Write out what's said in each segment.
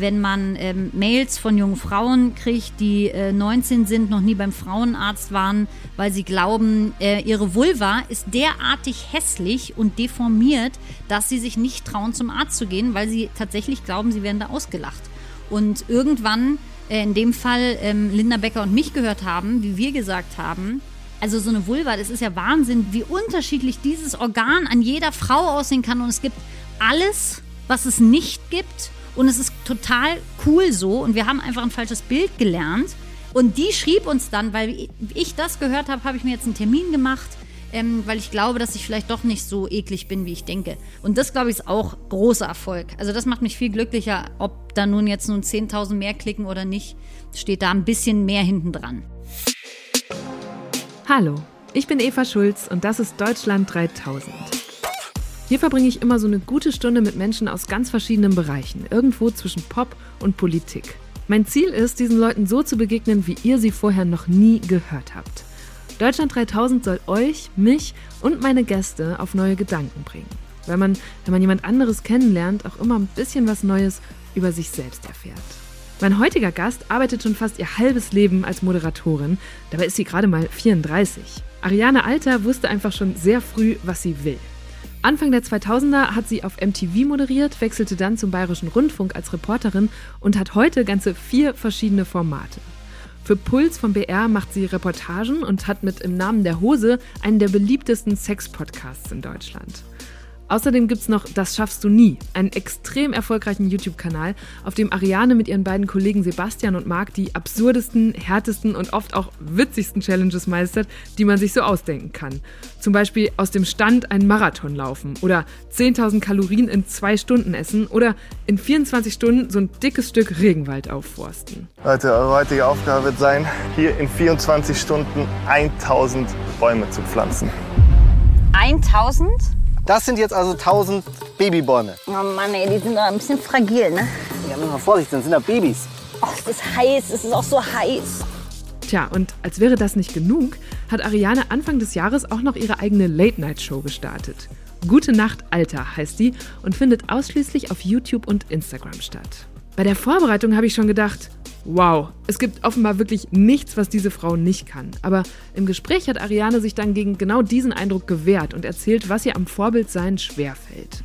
wenn man ähm, Mails von jungen Frauen kriegt, die äh, 19 sind, noch nie beim Frauenarzt waren, weil sie glauben, äh, ihre Vulva ist derartig hässlich und deformiert, dass sie sich nicht trauen, zum Arzt zu gehen, weil sie tatsächlich glauben, sie werden da ausgelacht. Und irgendwann, äh, in dem Fall ähm, Linda Becker und mich gehört haben, wie wir gesagt haben, also so eine Vulva, das ist ja Wahnsinn, wie unterschiedlich dieses Organ an jeder Frau aussehen kann. Und es gibt alles, was es nicht gibt. Und es ist total cool so. Und wir haben einfach ein falsches Bild gelernt. Und die schrieb uns dann, weil ich das gehört habe, habe ich mir jetzt einen Termin gemacht, ähm, weil ich glaube, dass ich vielleicht doch nicht so eklig bin, wie ich denke. Und das, glaube ich, ist auch großer Erfolg. Also das macht mich viel glücklicher, ob da nun jetzt nun 10.000 mehr klicken oder nicht, steht da ein bisschen mehr hinten dran. Hallo, ich bin Eva Schulz und das ist Deutschland 3000. Hier verbringe ich immer so eine gute Stunde mit Menschen aus ganz verschiedenen Bereichen, irgendwo zwischen Pop und Politik. Mein Ziel ist, diesen Leuten so zu begegnen, wie ihr sie vorher noch nie gehört habt. Deutschland 3000 soll euch, mich und meine Gäste auf neue Gedanken bringen. Weil man, wenn man jemand anderes kennenlernt, auch immer ein bisschen was Neues über sich selbst erfährt. Mein heutiger Gast arbeitet schon fast ihr halbes Leben als Moderatorin, dabei ist sie gerade mal 34. Ariane Alter wusste einfach schon sehr früh, was sie will. Anfang der 2000er hat sie auf MTV moderiert, wechselte dann zum Bayerischen Rundfunk als Reporterin und hat heute ganze vier verschiedene Formate. Für Puls vom BR macht sie Reportagen und hat mit Im Namen der Hose einen der beliebtesten Sex-Podcasts in Deutschland. Außerdem gibt es noch Das schaffst du nie, einen extrem erfolgreichen YouTube-Kanal, auf dem Ariane mit ihren beiden Kollegen Sebastian und Marc die absurdesten, härtesten und oft auch witzigsten Challenges meistert, die man sich so ausdenken kann. Zum Beispiel aus dem Stand einen Marathon laufen oder 10.000 Kalorien in zwei Stunden essen oder in 24 Stunden so ein dickes Stück Regenwald aufforsten. Leute, eure heutige Aufgabe wird sein, hier in 24 Stunden 1000 Bäume zu pflanzen. 1000? Das sind jetzt also 1000 Babybäume. Oh Mann, ey, die sind doch ein bisschen fragil, ne? Ja, müssen wir Vorsicht, das sind ja Babys. Oh, es ist heiß, es ist auch so heiß. Tja, und als wäre das nicht genug, hat Ariane Anfang des Jahres auch noch ihre eigene Late-Night-Show gestartet. Gute Nacht, Alter heißt die und findet ausschließlich auf YouTube und Instagram statt. Bei der Vorbereitung habe ich schon gedacht, Wow, es gibt offenbar wirklich nichts, was diese Frau nicht kann. Aber im Gespräch hat Ariane sich dann gegen genau diesen Eindruck gewehrt und erzählt, was ihr am Vorbildsein schwerfällt.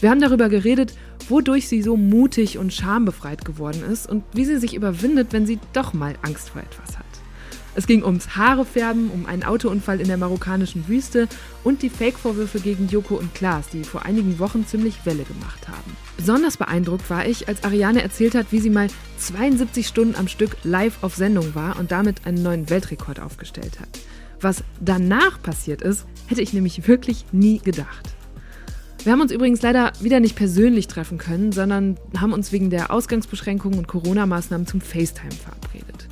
Wir haben darüber geredet, wodurch sie so mutig und schambefreit geworden ist und wie sie sich überwindet, wenn sie doch mal Angst vor etwas hat. Es ging ums Haarefärben, um einen Autounfall in der marokkanischen Wüste und die Fake-Vorwürfe gegen Joko und Klaas, die vor einigen Wochen ziemlich Welle gemacht haben. Besonders beeindruckt war ich, als Ariane erzählt hat, wie sie mal 72 Stunden am Stück live auf Sendung war und damit einen neuen Weltrekord aufgestellt hat. Was danach passiert ist, hätte ich nämlich wirklich nie gedacht. Wir haben uns übrigens leider wieder nicht persönlich treffen können, sondern haben uns wegen der Ausgangsbeschränkungen und Corona-Maßnahmen zum FaceTime verabredet.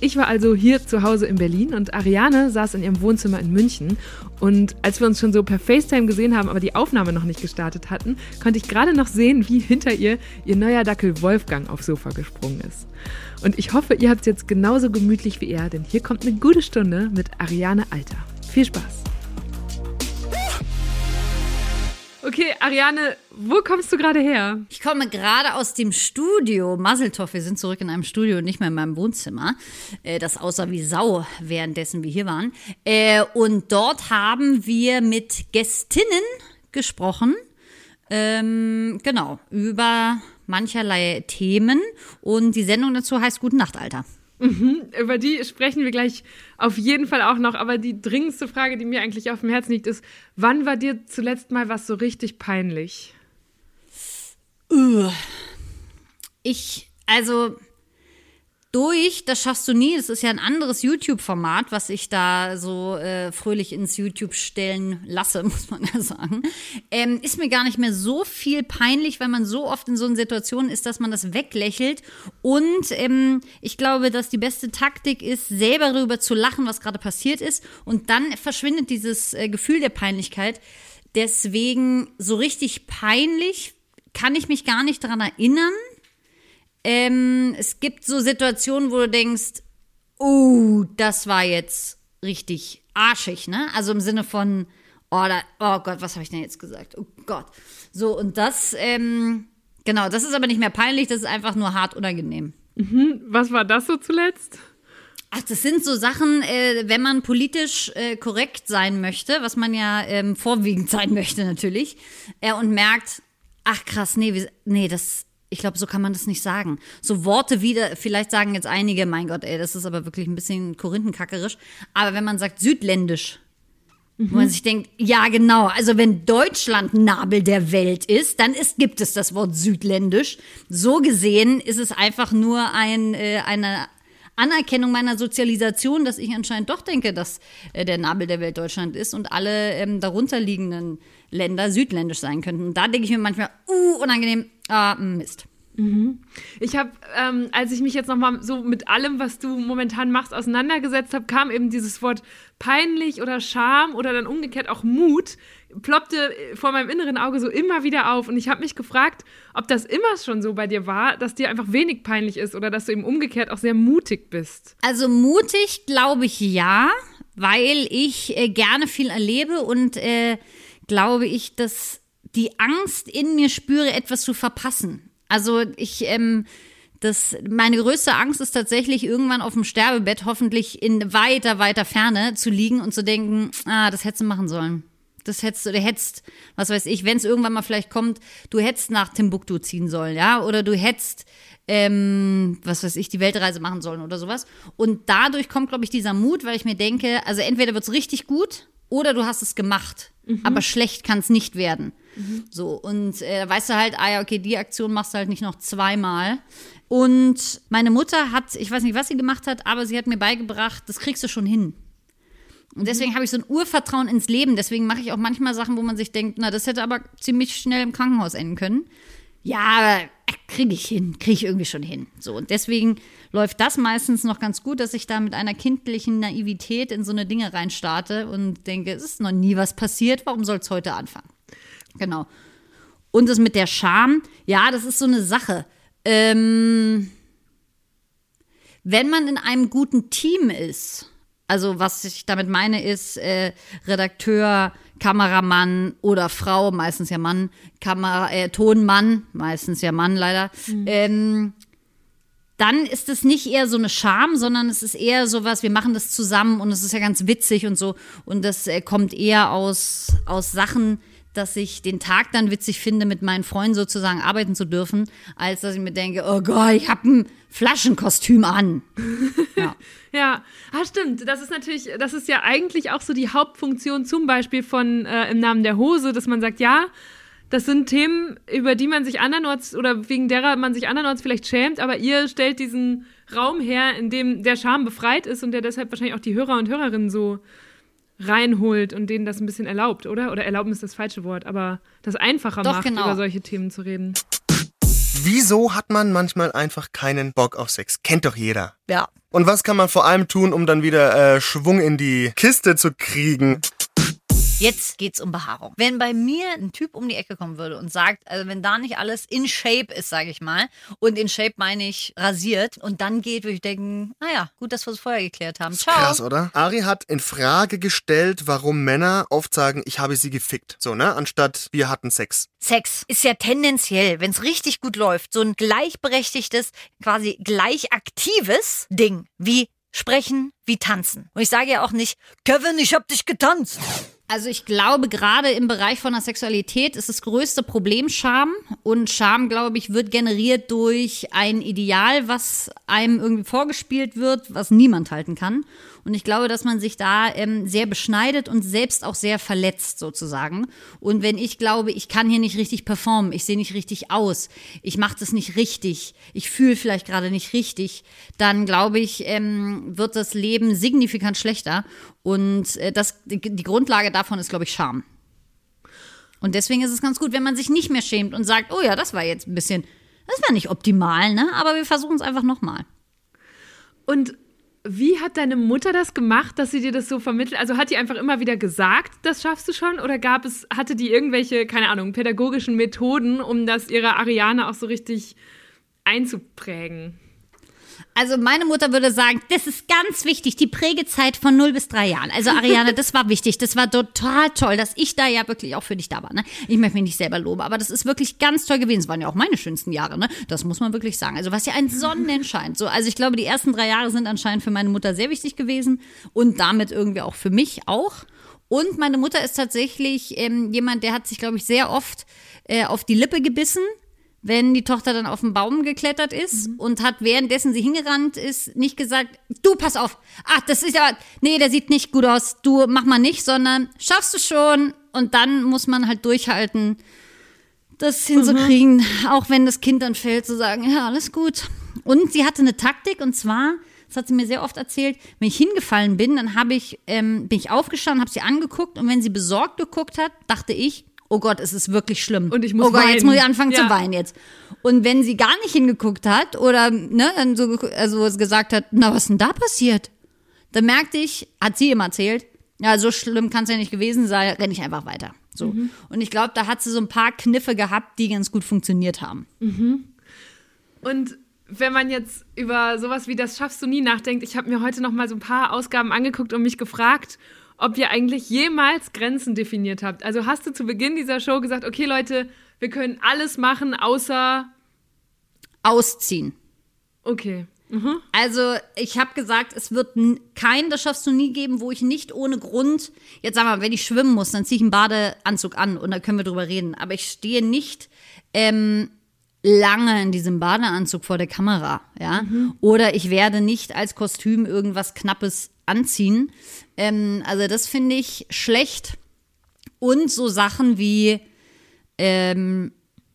Ich war also hier zu Hause in Berlin und Ariane saß in ihrem Wohnzimmer in München. Und als wir uns schon so per FaceTime gesehen haben, aber die Aufnahme noch nicht gestartet hatten, konnte ich gerade noch sehen, wie hinter ihr ihr neuer Dackel Wolfgang aufs Sofa gesprungen ist. Und ich hoffe, ihr habt es jetzt genauso gemütlich wie er, denn hier kommt eine gute Stunde mit Ariane Alter. Viel Spaß! Okay, Ariane, wo kommst du gerade her? Ich komme gerade aus dem Studio. Masseltoff, wir sind zurück in einem Studio und nicht mehr in meinem Wohnzimmer. Äh, das aussah wie Sau, währenddessen wir hier waren. Äh, und dort haben wir mit Gästinnen gesprochen. Ähm, genau, über mancherlei Themen. Und die Sendung dazu heißt Guten Nacht, Alter. Mhm, über die sprechen wir gleich auf jeden Fall auch noch. Aber die dringendste Frage, die mir eigentlich auf dem Herzen liegt, ist: Wann war dir zuletzt mal was so richtig peinlich? Ich, also durch, das schaffst du nie. Das ist ja ein anderes YouTube-Format, was ich da so äh, fröhlich ins YouTube stellen lasse, muss man ja sagen. Ähm, ist mir gar nicht mehr so viel peinlich, weil man so oft in so einer Situation ist, dass man das weglächelt. Und ähm, ich glaube, dass die beste Taktik ist, selber darüber zu lachen, was gerade passiert ist. Und dann verschwindet dieses äh, Gefühl der Peinlichkeit. Deswegen so richtig peinlich kann ich mich gar nicht daran erinnern. Ähm, es gibt so Situationen, wo du denkst, oh, das war jetzt richtig arschig, ne? Also im Sinne von, oh, da, oh Gott, was habe ich denn jetzt gesagt? Oh Gott. So, und das ähm, Genau, das ist aber nicht mehr peinlich, das ist einfach nur hart unangenehm. Was war das so zuletzt? Ach, das sind so Sachen, äh, wenn man politisch äh, korrekt sein möchte, was man ja ähm, vorwiegend sein möchte natürlich, äh, und merkt, ach krass, nee, wie, nee, das, ich glaube, so kann man das nicht sagen. So Worte wieder, vielleicht sagen jetzt einige, mein Gott, ey, das ist aber wirklich ein bisschen korinthenkackerisch, aber wenn man sagt südländisch, wo man sich denkt, ja genau, also wenn Deutschland Nabel der Welt ist, dann ist, gibt es das Wort südländisch. So gesehen ist es einfach nur ein, äh, eine Anerkennung meiner Sozialisation, dass ich anscheinend doch denke, dass äh, der Nabel der Welt Deutschland ist und alle ähm, darunterliegenden Länder südländisch sein könnten. Und da denke ich mir manchmal, uh, unangenehm, ah, Mist. Ich habe, ähm, als ich mich jetzt nochmal so mit allem, was du momentan machst, auseinandergesetzt habe, kam eben dieses Wort peinlich oder Scham oder dann umgekehrt auch Mut, ploppte vor meinem inneren Auge so immer wieder auf. Und ich habe mich gefragt, ob das immer schon so bei dir war, dass dir einfach wenig peinlich ist oder dass du eben umgekehrt auch sehr mutig bist. Also mutig glaube ich ja, weil ich äh, gerne viel erlebe und äh, glaube ich, dass die Angst in mir spüre, etwas zu verpassen. Also ich, ähm, das, meine größte Angst ist tatsächlich irgendwann auf dem Sterbebett, hoffentlich in weiter, weiter Ferne zu liegen und zu denken, ah, das hättest du machen sollen. Das hättest du, hättest, was weiß ich, wenn es irgendwann mal vielleicht kommt, du hättest nach Timbuktu ziehen sollen, ja, oder du hättest, ähm, was weiß ich, die Weltreise machen sollen oder sowas. Und dadurch kommt, glaube ich, dieser Mut, weil ich mir denke, also entweder wird's richtig gut oder du hast es gemacht, aber schlecht kann es nicht werden. So, und äh, da weißt du halt, ah ja, okay, die Aktion machst du halt nicht noch zweimal. Und meine Mutter hat, ich weiß nicht, was sie gemacht hat, aber sie hat mir beigebracht, das kriegst du schon hin. Und deswegen habe ich so ein Urvertrauen ins Leben. Deswegen mache ich auch manchmal Sachen, wo man sich denkt, na, das hätte aber ziemlich schnell im Krankenhaus enden können. Ja, aber kriege ich hin, kriege ich irgendwie schon hin. So, und deswegen läuft das meistens noch ganz gut, dass ich da mit einer kindlichen Naivität in so eine Dinge reinstarte und denke, es ist noch nie was passiert, warum soll es heute anfangen? Genau. Und das mit der Scham, ja, das ist so eine Sache. Ähm, wenn man in einem guten Team ist, also was ich damit meine ist, äh, Redakteur, Kameramann oder Frau, meistens ja Mann, Kamera, äh, Tonmann, meistens ja Mann leider, ähm, dann ist es nicht eher so eine Scham, sondern es ist eher so was, wir machen das zusammen und es ist ja ganz witzig und so. Und das äh, kommt eher aus, aus Sachen, dass ich den Tag dann witzig finde, mit meinen Freunden sozusagen arbeiten zu dürfen, als dass ich mir denke, oh Gott, ich habe ein Flaschenkostüm an. Ja. Ja, ah, stimmt. Das ist natürlich, das ist ja eigentlich auch so die Hauptfunktion zum Beispiel von äh, im Namen der Hose, dass man sagt, ja, das sind Themen, über die man sich andernorts oder wegen derer man sich andernorts vielleicht schämt, aber ihr stellt diesen Raum her, in dem der Scham befreit ist und der deshalb wahrscheinlich auch die Hörer und Hörerinnen so reinholt und denen das ein bisschen erlaubt, oder? Oder erlauben ist das falsche Wort, aber das einfacher Doch, macht, genau. über solche Themen zu reden. Wieso hat man manchmal einfach keinen Bock auf Sex? Kennt doch jeder. ja. Und was kann man vor allem tun, um dann wieder äh, Schwung in die Kiste zu kriegen? Jetzt geht's um Behaarung. Wenn bei mir ein Typ um die Ecke kommen würde und sagt, also wenn da nicht alles in Shape ist, sage ich mal, und in Shape meine ich rasiert und dann geht, würde ich denken, naja, gut, dass wir es vorher geklärt haben. Ciao. Krass, oder? Ari hat in Frage gestellt, warum Männer oft sagen, ich habe sie gefickt. So, ne? Anstatt wir hatten Sex. Sex ist ja tendenziell, wenn es richtig gut läuft, so ein gleichberechtigtes, quasi gleich aktives Ding wie sprechen, wie tanzen. Und ich sage ja auch nicht, Kevin, ich hab dich getanzt. Also ich glaube, gerade im Bereich von der Sexualität ist das größte Problem Scham. Und Scham, glaube ich, wird generiert durch ein Ideal, was einem irgendwie vorgespielt wird, was niemand halten kann. Und ich glaube, dass man sich da ähm, sehr beschneidet und selbst auch sehr verletzt sozusagen. Und wenn ich glaube, ich kann hier nicht richtig performen, ich sehe nicht richtig aus, ich mache das nicht richtig, ich fühle vielleicht gerade nicht richtig, dann glaube ich, ähm, wird das Leben signifikant schlechter. Und äh, das, die, Grundlage davon ist, glaube ich, Scham. Und deswegen ist es ganz gut, wenn man sich nicht mehr schämt und sagt, oh ja, das war jetzt ein bisschen, das war nicht optimal, ne? Aber wir versuchen es einfach nochmal. Und wie hat deine Mutter das gemacht, dass sie dir das so vermittelt? Also hat die einfach immer wieder gesagt, das schaffst du schon? Oder gab es, hatte die irgendwelche, keine Ahnung, pädagogischen Methoden, um das ihrer Ariane auch so richtig einzuprägen? Also meine Mutter würde sagen, das ist ganz wichtig, die Prägezeit von 0 bis 3 Jahren. Also Ariane, das war wichtig, das war total toll, dass ich da ja wirklich auch für dich da war. Ne? Ich möchte mich nicht selber loben, aber das ist wirklich ganz toll gewesen. Es waren ja auch meine schönsten Jahre, ne? Das muss man wirklich sagen. Also was ja ein Sonnenschein. So, also ich glaube, die ersten drei Jahre sind anscheinend für meine Mutter sehr wichtig gewesen und damit irgendwie auch für mich auch. Und meine Mutter ist tatsächlich ähm, jemand, der hat sich, glaube ich, sehr oft äh, auf die Lippe gebissen wenn die Tochter dann auf den Baum geklettert ist mhm. und hat währenddessen sie hingerannt ist, nicht gesagt, du pass auf, ach, das ist ja, nee, der sieht nicht gut aus, du mach mal nicht, sondern schaffst du schon und dann muss man halt durchhalten, das hinzukriegen, mhm. auch wenn das Kind dann fällt, zu sagen, ja, alles gut. Und sie hatte eine Taktik und zwar, das hat sie mir sehr oft erzählt, wenn ich hingefallen bin, dann habe ich, ähm, bin ich aufgestanden, habe sie angeguckt und wenn sie besorgt geguckt hat, dachte ich, oh Gott, es ist wirklich schlimm. Und ich muss Oh Gott, weinen. jetzt muss ich anfangen Ja. zu weinen jetzt. Und wenn sie gar nicht hingeguckt hat oder ne, dann so also gesagt hat, na, was ist denn da passiert? Dann merkte ich, hat sie ihm erzählt, ja, so schlimm kann es ja nicht gewesen sein, renne ich einfach weiter. So. Mhm. Und ich glaube, da hat sie so ein paar Kniffe gehabt, die ganz gut funktioniert haben. Und wenn man jetzt über sowas wie das schaffst du nie nachdenkt, ich habe mir heute noch mal so ein paar Ausgaben angeguckt und mich gefragt, ob ihr eigentlich jemals Grenzen definiert habt. Also hast du zu Beginn dieser Show gesagt, okay Leute, wir können alles machen, außer Ausziehen. okay. Also, ich habe gesagt, es wird n- kein, das schaffst du nie geben, wo ich nicht ohne Grund, jetzt sag mal, wenn ich schwimmen muss, dann ziehe ich einen Badeanzug an und da können wir drüber reden. Aber ich stehe nicht ähm, lange in diesem Badeanzug vor der Kamera, ja. Oder ich werde nicht als Kostüm irgendwas Knappes anziehen. Ähm, also, das finde ich schlecht. Und so Sachen wie, ähm,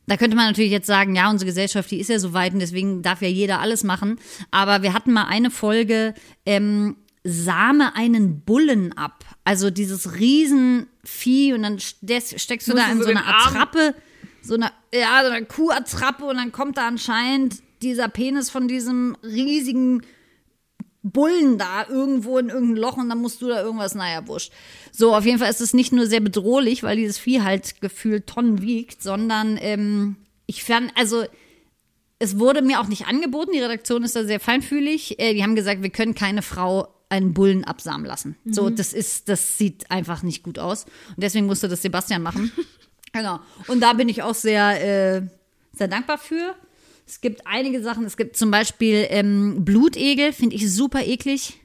da könnte man natürlich jetzt sagen, ja, unsere Gesellschaft, die ist ja so weit und deswegen darf ja jeder alles machen. Aber wir hatten mal eine Folge, ähm, sahme einen Bullen ab. Also dieses Riesenvieh und dann ste- steckst du Musst da in so so eine den Arm- Attrappe, so eine, ja, so eine Kuhattrappe und dann kommt da anscheinend dieser Penis von diesem riesigen Bullen da irgendwo in irgendein Loch und dann musst du da irgendwas, naja, wurscht. So, auf jeden Fall ist es nicht nur sehr bedrohlich, weil dieses Vieh halt gefühlt Tonnen wiegt, sondern ähm, ich fand, also es wurde mir auch nicht angeboten, die Redaktion ist da sehr feinfühlig. Äh, die haben gesagt, wir können keine Frau einen Bullen absamen lassen. So, das ist, das sieht einfach nicht gut aus. Und deswegen musste das Sebastian machen. genau. Und da bin ich auch sehr, äh, sehr dankbar für. Es gibt einige Sachen. Es gibt zum Beispiel ähm, Blutegel, finde ich super eklig.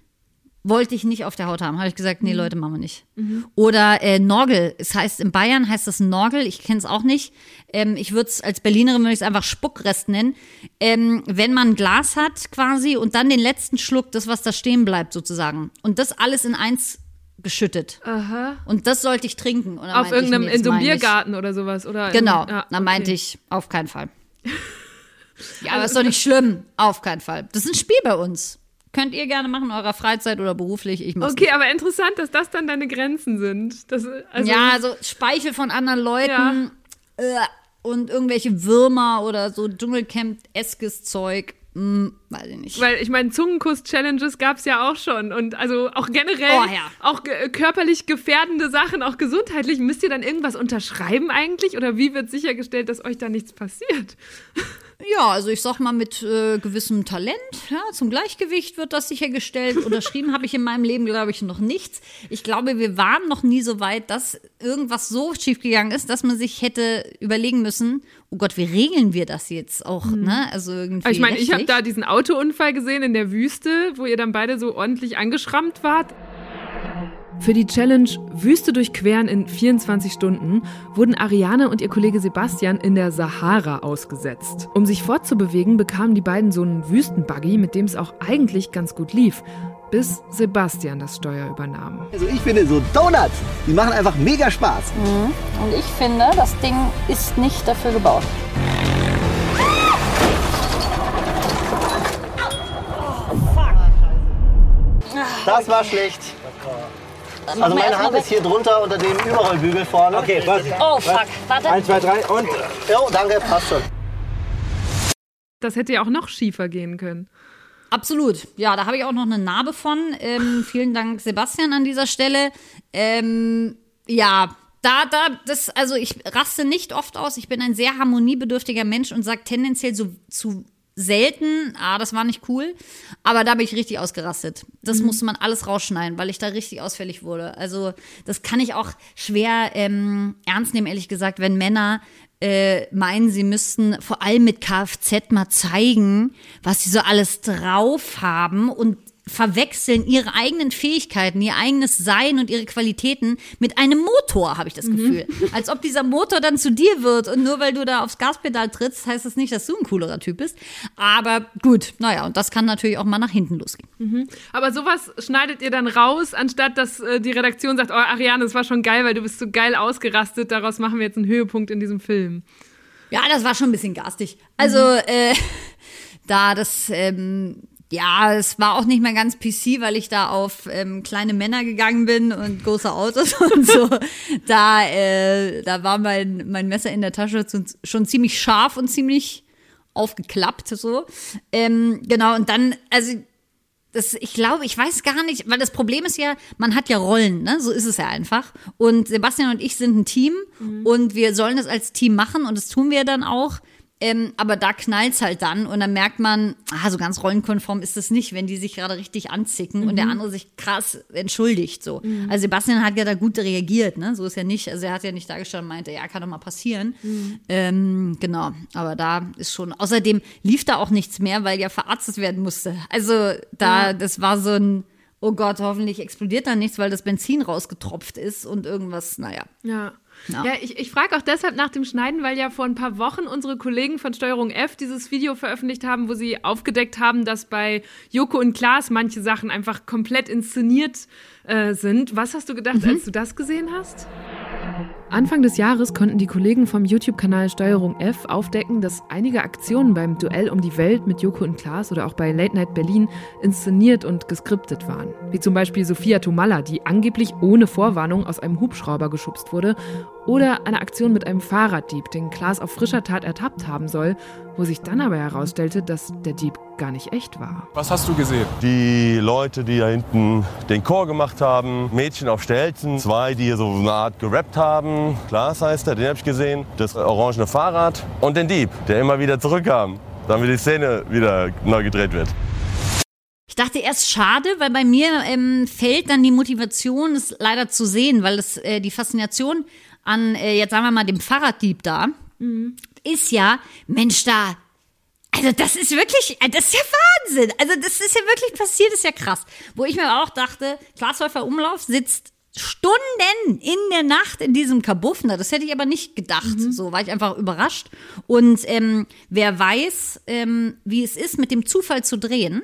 Wollte ich nicht auf der Haut haben. Habe ich gesagt, nee, Leute, machen wir nicht. Oder äh, Norgel. Es heißt, in Bayern heißt das Norgel. Ich kenne es auch nicht. Ähm, ich würde es als Berlinerin würde ich es einfach Spuckrest nennen. Ähm, wenn man ein Glas hat quasi und dann den letzten Schluck, das, was da stehen bleibt sozusagen. Und das alles in eins geschüttet. Aha. Und das sollte ich trinken. Auf meinte ich, irgendeinem, nee, in so einem. Biergarten oder sowas, oder? Genau, ja, dann meinte okay. ich, auf keinen Fall. ja, aber ist doch nicht schlimm. Auf keinen Fall. Das ist ein Spiel bei uns. Könnt ihr gerne machen in eurer Freizeit oder beruflich. Ich Okay, aber interessant, dass das dann deine Grenzen sind. Das, also, ja, also Speichel von anderen Leuten äh, und irgendwelche Würmer oder so Dschungelcamp-eskes Zeug. Hm, weiß ich nicht. Weil ich meine, Zungenkuss-Challenges gab es ja auch schon. Und also auch generell, Oh, ja. auch ge körperlich gefährdende Sachen, auch gesundheitlich. Müsst ihr dann irgendwas unterschreiben eigentlich? Oder wie wird sichergestellt, dass euch da nichts passiert? Ja, also ich sag mal mit äh, gewissem Talent, ja, zum Gleichgewicht wird das sichergestellt. Unterschrieben habe ich in meinem Leben, glaube ich, noch nichts. Ich glaube, wir waren noch nie so weit, dass irgendwas so schiefgegangen ist, dass man sich hätte überlegen müssen, oh Gott, wie regeln wir das jetzt auch, ne? Also irgendwie Aber ich meine, ich habe da diesen Autounfall gesehen in der Wüste, wo ihr dann beide so ordentlich angeschrammt wart. Für die Challenge Wüste durchqueren in 24 Stunden wurden Ariane und ihr Kollege Sebastian in der Sahara ausgesetzt. Um sich fortzubewegen, bekamen die beiden so einen Wüstenbuggy, mit dem es auch eigentlich ganz gut lief, bis Sebastian das Steuer übernahm. Also ich finde so Donuts, die machen einfach mega Spaß. Und ich finde, das Ding ist nicht dafür gebaut. Das war schlecht. Also meine Hand ist hier drunter unter dem Überrollbügel vorne. Okay, warte. Oh, fuck. Warte. Eins, zwei, drei und. Jo, danke, passt schon. Das hätte ja auch noch schiefer gehen können. Absolut. Ja, da habe ich auch noch eine Narbe von. Ähm, vielen Dank, Sebastian, an dieser Stelle. Ähm, ja, da, da, das, also ich raste nicht oft aus. Ich bin ein sehr harmoniebedürftiger Mensch und sage tendenziell so zu selten. Ah, das war nicht cool. Aber da bin ich richtig ausgerastet. Mhm. Das musste man alles rausschneiden, weil ich da richtig ausfällig wurde. Also, das kann ich auch schwer ähm, ernst nehmen, ehrlich gesagt, wenn Männer äh, meinen, sie müssten vor allem mit Kfz mal zeigen, was sie so alles drauf haben und verwechseln ihre eigenen Fähigkeiten, ihr eigenes Sein und ihre Qualitäten mit einem Motor, habe ich das Gefühl. Als ob dieser Motor dann zu dir wird und nur weil du da aufs Gaspedal trittst, heißt das nicht, dass du ein coolerer Typ bist. Aber gut, naja, und das kann natürlich auch mal nach hinten losgehen. Aber sowas schneidet ihr dann raus, anstatt dass äh, die Redaktion sagt, oh Ariane, das war schon geil, weil du bist so geil ausgerastet, daraus machen wir jetzt einen Höhepunkt in diesem Film. Ja, das war schon ein bisschen garstig. Also, äh, da das, ähm, ja, es war auch nicht mehr ganz PC, weil ich da auf ähm, kleine Männer gegangen bin und große Autos und so. Da, äh, da war mein, mein Messer in der Tasche schon ziemlich scharf und ziemlich aufgeklappt, so. Ähm, genau, und dann, also das, ich glaube, ich weiß gar nicht, weil das Problem ist ja, man hat ja Rollen, ne? So ist es ja einfach. Und Sebastian und ich sind ein Team und wir sollen das als Team machen und das tun wir dann auch. Ähm, aber da knallt's halt dann und dann merkt man, ah, so ganz rollenkonform ist das nicht, wenn die sich gerade richtig anzicken und der andere sich krass entschuldigt. So. Also Sebastian hat ja da gut reagiert, ne? So ist ja nicht, also er hat ja nicht dargestellt und meinte, ja, kann doch mal passieren. Ähm, genau, aber da ist schon, außerdem lief da auch nichts mehr, weil ja verarztet werden musste. Also da, das war so ein, oh Gott, hoffentlich explodiert da nichts, weil das Benzin rausgetropft ist und irgendwas, naja. Ja. Ja. Ja, ich, ich frage auch deshalb nach dem Schneiden, weil ja vor ein paar Wochen unsere Kollegen von Steuerung F dieses Video veröffentlicht haben, wo sie aufgedeckt haben, dass bei Joko und Klaas manche Sachen einfach komplett inszeniert äh, sind. Was hast du gedacht, als du das gesehen hast? Anfang des Jahres konnten die Kollegen vom YouTube-Kanal Steuerung F aufdecken, dass einige Aktionen beim Duell um die Welt mit Joko und Klaas oder auch bei Late Night Berlin inszeniert und geskriptet waren. Wie zum Beispiel Sophia Tomalla, die angeblich ohne Vorwarnung aus einem Hubschrauber geschubst wurde, oder eine Aktion mit einem Fahrraddieb, den Klaas auf frischer Tat ertappt haben soll, wo sich dann aber herausstellte, dass der Dieb gar nicht echt war. Was hast du gesehen? Die Leute, die da hinten den Chor gemacht haben, Mädchen auf Stelzen, zwei, die hier so eine Art gerappt haben. Klaas heißt er, den habe ich gesehen. Das orangene Fahrrad und den Dieb, der immer wieder zurückkam, damit die Szene wieder neu gedreht wird. Ich dachte erst schade, weil bei mir ähm, fällt dann die Motivation, es leider zu sehen, weil es äh, die Faszination an, äh, jetzt sagen wir mal, dem Fahrraddieb da, ist ja, Mensch, da, also das ist wirklich, äh, das ist ja Wahnsinn. Also das ist ja wirklich passiert, ist ja krass. Wo ich mir auch dachte, Glashäufer Umlauf sitzt Stunden in der Nacht in diesem Kabuff. Na, das hätte ich aber nicht gedacht. So war ich einfach überrascht. Und ähm, wer weiß, ähm, wie es ist, mit dem Zufall zu drehen,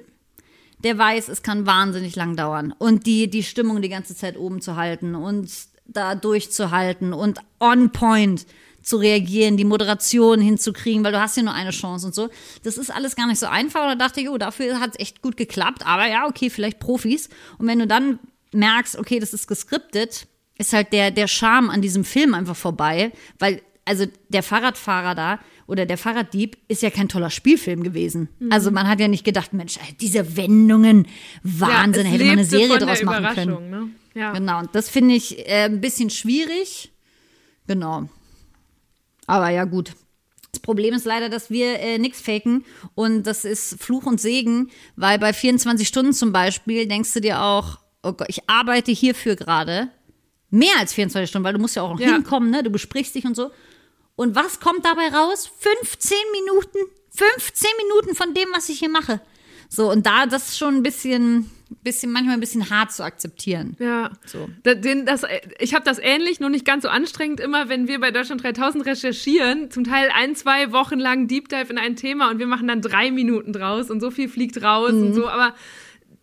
der weiß, es kann wahnsinnig lang dauern. Und die, die Stimmung die ganze Zeit oben zu halten und da durchzuhalten und on point zu reagieren, die Moderation hinzukriegen, weil du hast ja nur eine Chance und so. Das ist alles gar nicht so einfach. Und da dachte ich, oh, dafür hat es echt gut geklappt. Aber ja, okay, vielleicht Profis. Und wenn du dann merkst, okay, das ist geskriptet, ist halt der, der Charme an diesem Film einfach vorbei, weil, also der Fahrradfahrer da oder der Fahrraddieb ist ja kein toller Spielfilm gewesen. Also man hat ja nicht gedacht, Mensch, diese Wendungen, Wahnsinn, es hätte man eine Serie draus machen können. Ne? Ja. Genau, und das finde ich äh, ein bisschen schwierig. Genau. Aber ja, gut. Das Problem ist leider, dass wir äh, nichts faken und das ist Fluch und Segen, weil bei 24 Stunden zum Beispiel denkst du dir auch, oh Gott, ich arbeite hierfür gerade mehr als 24 Stunden, weil du musst ja auch noch Ja. hinkommen, ne? Du besprichst dich und so. Und was kommt dabei raus? 15 Minuten, 15 Minuten von dem, was ich hier mache. So, und da das ist schon ein bisschen, bisschen manchmal ein bisschen hart zu akzeptieren. Ja. So. Da- Den, das, ich habe das ähnlich, nur nicht ganz so anstrengend immer, wenn wir bei Deutschland 3000 recherchieren, zum Teil ein, zwei Wochen lang Deep Dive in ein Thema und wir machen dann drei Minuten draus und so viel fliegt raus Mhm. und so, aber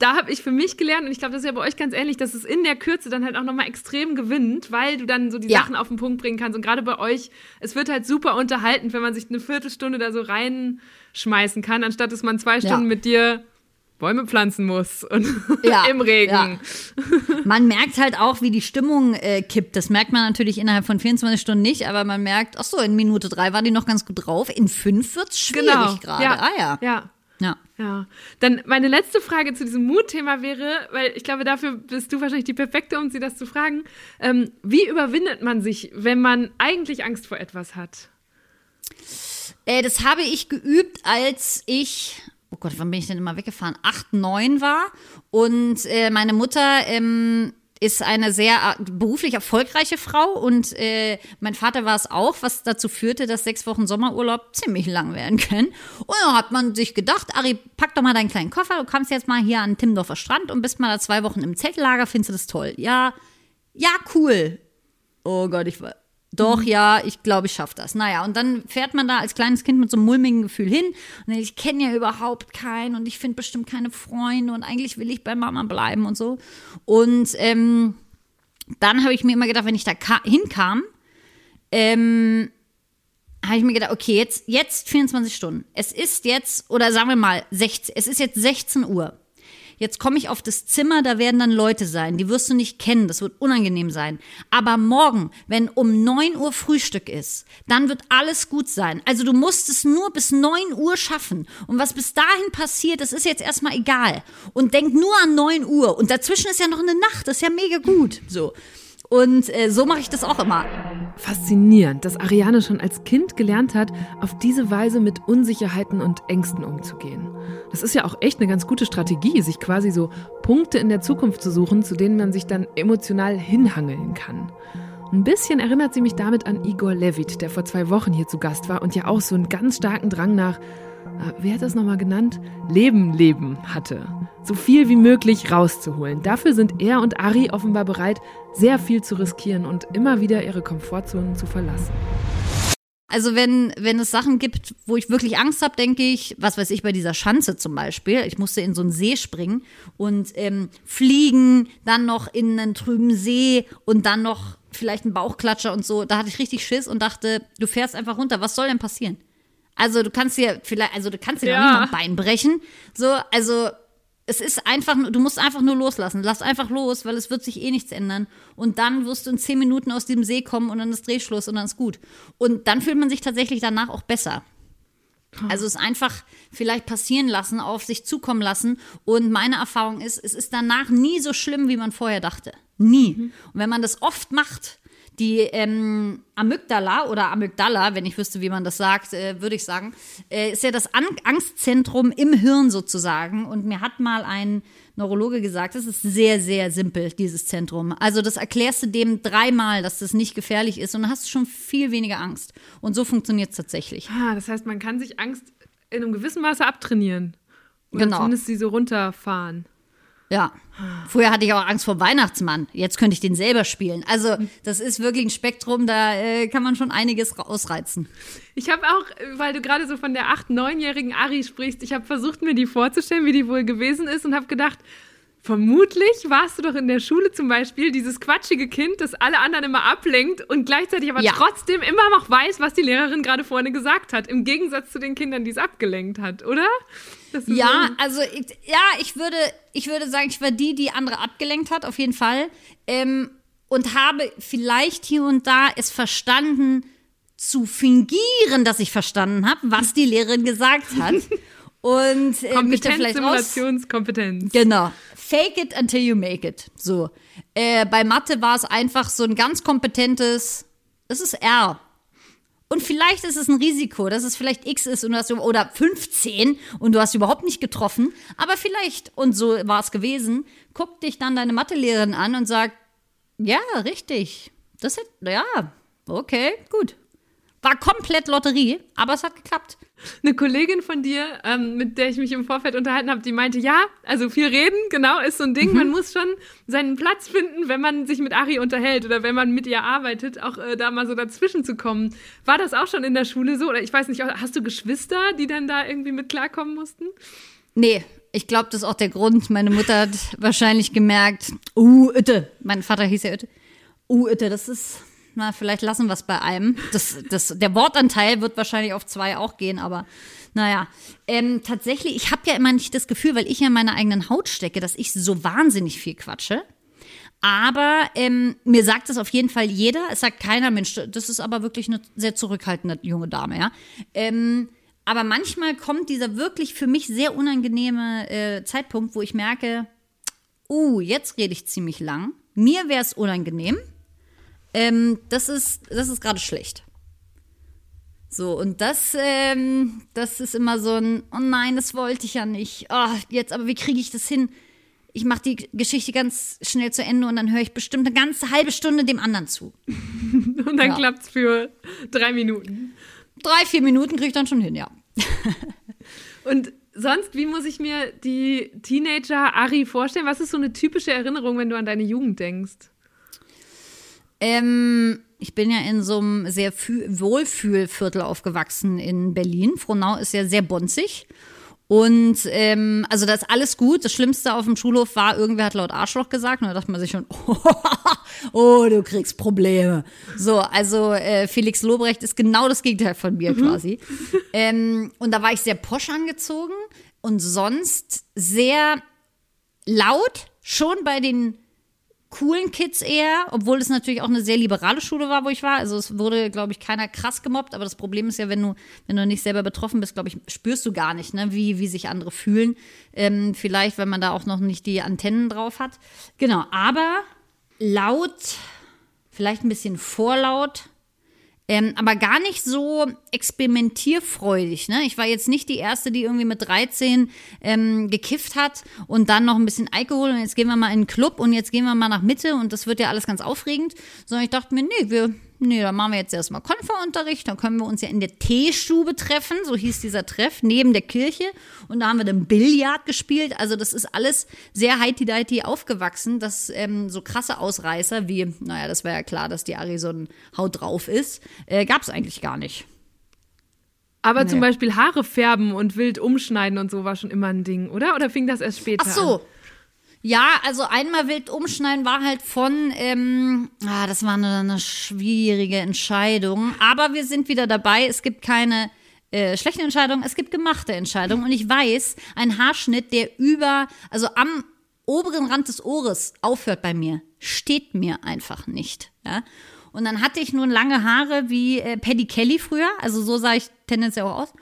da habe ich für mich gelernt und ich glaube, das ist ja bei euch ganz ähnlich, dass es in der Kürze dann halt auch nochmal extrem gewinnt, weil du dann so die Ja. Sachen auf den Punkt bringen kannst und gerade bei euch, es wird halt super unterhalten, wenn man sich eine Viertelstunde da so reinschmeißen kann, anstatt dass man zwei Ja. Stunden mit dir Bäume pflanzen muss und Ja, im Regen. ja. Man merkt halt auch, wie die Stimmung äh, kippt. Das merkt man natürlich innerhalb von 24 Stunden nicht, aber man merkt, ach so, in Minute drei war die noch ganz gut drauf. In fünf wird's schwierig Genau. gerade. Ja. Ah ja. Ja. Ja. Ja, dann meine letzte Frage zu diesem Mutthema wäre, weil ich glaube, dafür bist du wahrscheinlich die Perfekte, um sie das zu fragen. Ähm, wie überwindet man sich, wenn man eigentlich Angst vor etwas hat? Äh, das habe ich geübt, als ich, oh Gott, wann bin ich denn immer weggefahren? Acht, neun war. Und äh, meine Mutter ähm, ist eine sehr äh, beruflich erfolgreiche Frau und äh, mein Vater war es auch, was dazu führte, dass sechs Wochen Sommerurlaub ziemlich lang werden können. Und da hat man sich gedacht, Ari, pack doch mal deinen kleinen Koffer, du kommst jetzt mal hier an Timmendorfer Strand und bist mal da zwei Wochen im Zeltlager, findest du das toll? Ja, ja, cool. Oh Gott, ich war. Doch, ja, ich glaube, ich schaffe das. Naja, und dann fährt man da als kleines Kind mit so einem mulmigen Gefühl hin. Und ich kenne ja überhaupt keinen und ich finde bestimmt keine Freunde und eigentlich will ich bei Mama bleiben und so. Und ähm, dann habe ich mir immer gedacht, wenn ich da hinkam, ähm, habe ich mir gedacht, okay, jetzt, jetzt 24 Stunden. Es ist jetzt, oder sagen wir mal, 16, es ist jetzt 16 Uhr. Jetzt komme ich auf das Zimmer, da werden dann Leute sein, die wirst du nicht kennen, das wird unangenehm sein. Aber morgen, wenn um 9 Uhr Frühstück ist, dann wird alles gut sein. Also du musst es nur bis 9 Uhr schaffen. Und was bis dahin passiert, das ist jetzt erstmal egal. Und denk nur an 9 Uhr. Und dazwischen ist ja noch eine Nacht, das ist ja mega gut. So. Und äh, so mache ich das auch immer. Faszinierend, dass Ariane schon als Kind gelernt hat, auf diese Weise mit Unsicherheiten und Ängsten umzugehen. Das ist ja auch echt eine ganz gute Strategie, sich quasi so Punkte in der Zukunft zu suchen, zu denen man sich dann emotional hinhangeln kann. Ein bisschen erinnert sie mich damit an Igor Levit, der vor zwei Wochen hier zu Gast war und ja auch so einen ganz starken Drang nach wie hat das nochmal genannt? Leben leben hatte. So viel wie möglich rauszuholen. Dafür sind er und Ari offenbar bereit, sehr viel zu riskieren und immer wieder ihre Komfortzonen zu verlassen. Also wenn, wenn es Sachen gibt, wo ich wirklich Angst habe, denke ich, was weiß ich, bei dieser Schanze zum Beispiel, ich musste in so einen See springen und ähm, fliegen, dann noch in einen trüben See und dann noch vielleicht einen Bauchklatscher und so. Da hatte ich richtig Schiss und dachte, du fährst einfach runter. Was soll denn passieren? Also du kannst dir vielleicht, also du kannst dir ja. noch nicht ein Bein brechen. So, also es ist einfach, du musst einfach nur loslassen. Lass einfach los, weil es wird sich eh nichts ändern. Und dann wirst du in zehn Minuten aus diesem See kommen und dann ist Drehschluss und dann ist gut. Und dann fühlt man sich tatsächlich danach auch besser. Also es einfach vielleicht passieren lassen, auf sich zukommen lassen. Und meine Erfahrung ist, es ist danach nie so schlimm, wie man vorher dachte. Nie. Mhm. Und wenn man das oft macht, die ähm, Amygdala oder Amygdala, wenn ich wüsste, wie man das sagt, äh, würde ich sagen, äh, ist ja das An Angstzentrum im Hirn sozusagen. Und mir hat mal ein Neurologe gesagt, das ist sehr, sehr simpel, dieses Zentrum. Also das erklärst du dem dreimal, dass das nicht gefährlich ist und dann hast du schon viel weniger Angst. Und so funktioniert es tatsächlich. Ah, das heißt, man kann sich Angst in einem gewissen Maße abtrainieren. Oder genau. zumindest sie so runterfahren. Ja. Früher hatte ich auch Angst vor Weihnachtsmann. Jetzt könnte ich den selber spielen. Also, das ist wirklich ein Spektrum, da äh, kann man schon einiges ausreizen. Ich habe auch, weil du gerade so von der 8-, 9-jährigen Ari sprichst, ich habe versucht, mir die vorzustellen, wie die wohl gewesen ist und habe gedacht, Vermutlich warst du doch in der Schule zum Beispiel dieses quatschige Kind, das alle anderen immer ablenkt und gleichzeitig aber ja. trotzdem immer noch weiß, was die Lehrerin gerade vorne gesagt hat. Im Gegensatz zu den Kindern, die es abgelenkt hat, oder? Ja, so also ich, ja, ich würde, ich würde sagen, ich war die, die andere abgelenkt hat, auf jeden Fall. Ähm, und habe vielleicht hier und da es verstanden, zu fingieren, dass ich verstanden habe, was die Lehrerin gesagt hat. und äh, mich da vielleicht Simulationskompetenz. Genau. Fake it until you make it. So. Äh, bei Mathe war es einfach so ein ganz kompetentes, es ist R. Und vielleicht ist es ein Risiko, dass es vielleicht X ist und du hast, oder 15 und du hast überhaupt nicht getroffen. Aber vielleicht, und so war es gewesen, guckt dich dann deine Mathelehrerin an und sagt, ja, richtig. Das ist, ja, okay, gut. War komplett Lotterie, aber es hat geklappt. Eine Kollegin von dir, ähm, mit der ich mich im Vorfeld unterhalten habe, die meinte, ja, also viel reden, genau, ist so ein Ding. Mhm. Man muss schon seinen Platz finden, wenn man sich mit Ari unterhält oder wenn man mit ihr arbeitet, auch äh, da mal so dazwischen zu kommen. War das auch schon in der Schule so? Oder ich weiß nicht, hast du Geschwister, die dann da irgendwie mit klarkommen mussten? Nee, ich glaube, das ist auch der Grund. Meine Mutter hat wahrscheinlich gemerkt, uh, Itte. Mein Vater hieß ja Itte. Uh, Itte, das ist na, vielleicht lassen wir es bei einem. Das, das, der Wortanteil wird wahrscheinlich auf zwei auch gehen, aber naja. Ähm, tatsächlich, ich habe ja immer nicht das Gefühl, weil ich ja in meiner eigenen Haut stecke, dass ich so wahnsinnig viel quatsche. Aber ähm, mir sagt es auf jeden Fall jeder. Es sagt keiner, Mensch, das ist aber wirklich eine sehr zurückhaltende junge Dame, ja. Ähm, aber manchmal kommt dieser wirklich für mich sehr unangenehme äh, Zeitpunkt, wo ich merke, uh, jetzt rede ich ziemlich lang. Mir wäre es unangenehm. Ähm, das ist, das ist gerade schlecht. So, und das, ähm, das ist immer so ein, oh nein, das wollte ich ja nicht. Oh, jetzt, aber wie kriege ich das hin? Ich mache die Geschichte ganz schnell zu Ende und dann höre ich bestimmt eine ganze halbe Stunde dem anderen zu. Und dann Ja. klappt's für drei Minuten. Drei, vier Minuten kriege ich dann schon hin, ja. Und sonst, wie muss ich mir die Teenager Ari vorstellen? Was ist so eine typische Erinnerung, wenn du an deine Jugend denkst? Ähm, ich bin ja in so einem sehr Fü Wohlfühlviertel aufgewachsen in Berlin. Frohnau ist ja sehr bonzig. Und ähm, also da ist alles gut. Das Schlimmste auf dem Schulhof war, irgendwer hat laut Arschloch gesagt. Und da dachte man sich schon, oh, du kriegst Probleme. So, also äh, Felix Lobrecht ist genau das Gegenteil von mir quasi. Ähm, und da war ich sehr posch angezogen und sonst sehr laut, schon bei den coolen Kids eher, obwohl es natürlich auch eine sehr liberale Schule war, wo ich war. Also es wurde, glaube ich, keiner krass gemobbt, aber das Problem ist ja, wenn du, wenn du nicht selber betroffen bist, glaube ich, spürst du gar nicht, ne, wie, wie sich andere fühlen. Ähm, vielleicht, wenn man da auch noch nicht die Antennen drauf hat. Genau, aber laut, vielleicht ein bisschen vorlaut, ähm, aber gar nicht so experimentierfreudig. Ne? Ich war jetzt nicht die Erste, die irgendwie mit 13 ähm, gekifft hat und dann noch ein bisschen Alkohol und jetzt gehen wir mal in den Club und jetzt gehen wir mal nach Mitte und das wird ja alles ganz aufregend. Sondern ich dachte mir, nee, wir, nee, dann machen wir jetzt erstmal Konferunterricht, dann können wir uns ja in der Teestube treffen, so hieß dieser Treff, neben der Kirche und da haben wir dann Billard gespielt. Also das ist alles sehr heiti-deiti aufgewachsen, dass ähm, so krasse Ausreißer wie, naja, das war ja klar, dass die Ari so ein Haut drauf ist, äh, gab es eigentlich gar nicht. Aber zum Nee. Beispiel Haare färben und wild umschneiden und so war schon immer ein Ding, oder? Oder fing das erst später Ach so. an? Ja, also einmal wild umschneiden war halt von, ähm, ah, das war eine, eine schwierige Entscheidung. Aber wir sind wieder dabei. Es gibt keine äh, schlechte Entscheidung, es gibt gemachte Entscheidungen. Und ich weiß, ein Haarschnitt, der über, also am oberen Rand des Ohres aufhört bei mir, steht mir einfach nicht. Ja? Und dann hatte ich nun lange Haare wie äh, Paddy Kelly früher. Also so sah ich tendenziell auch aus.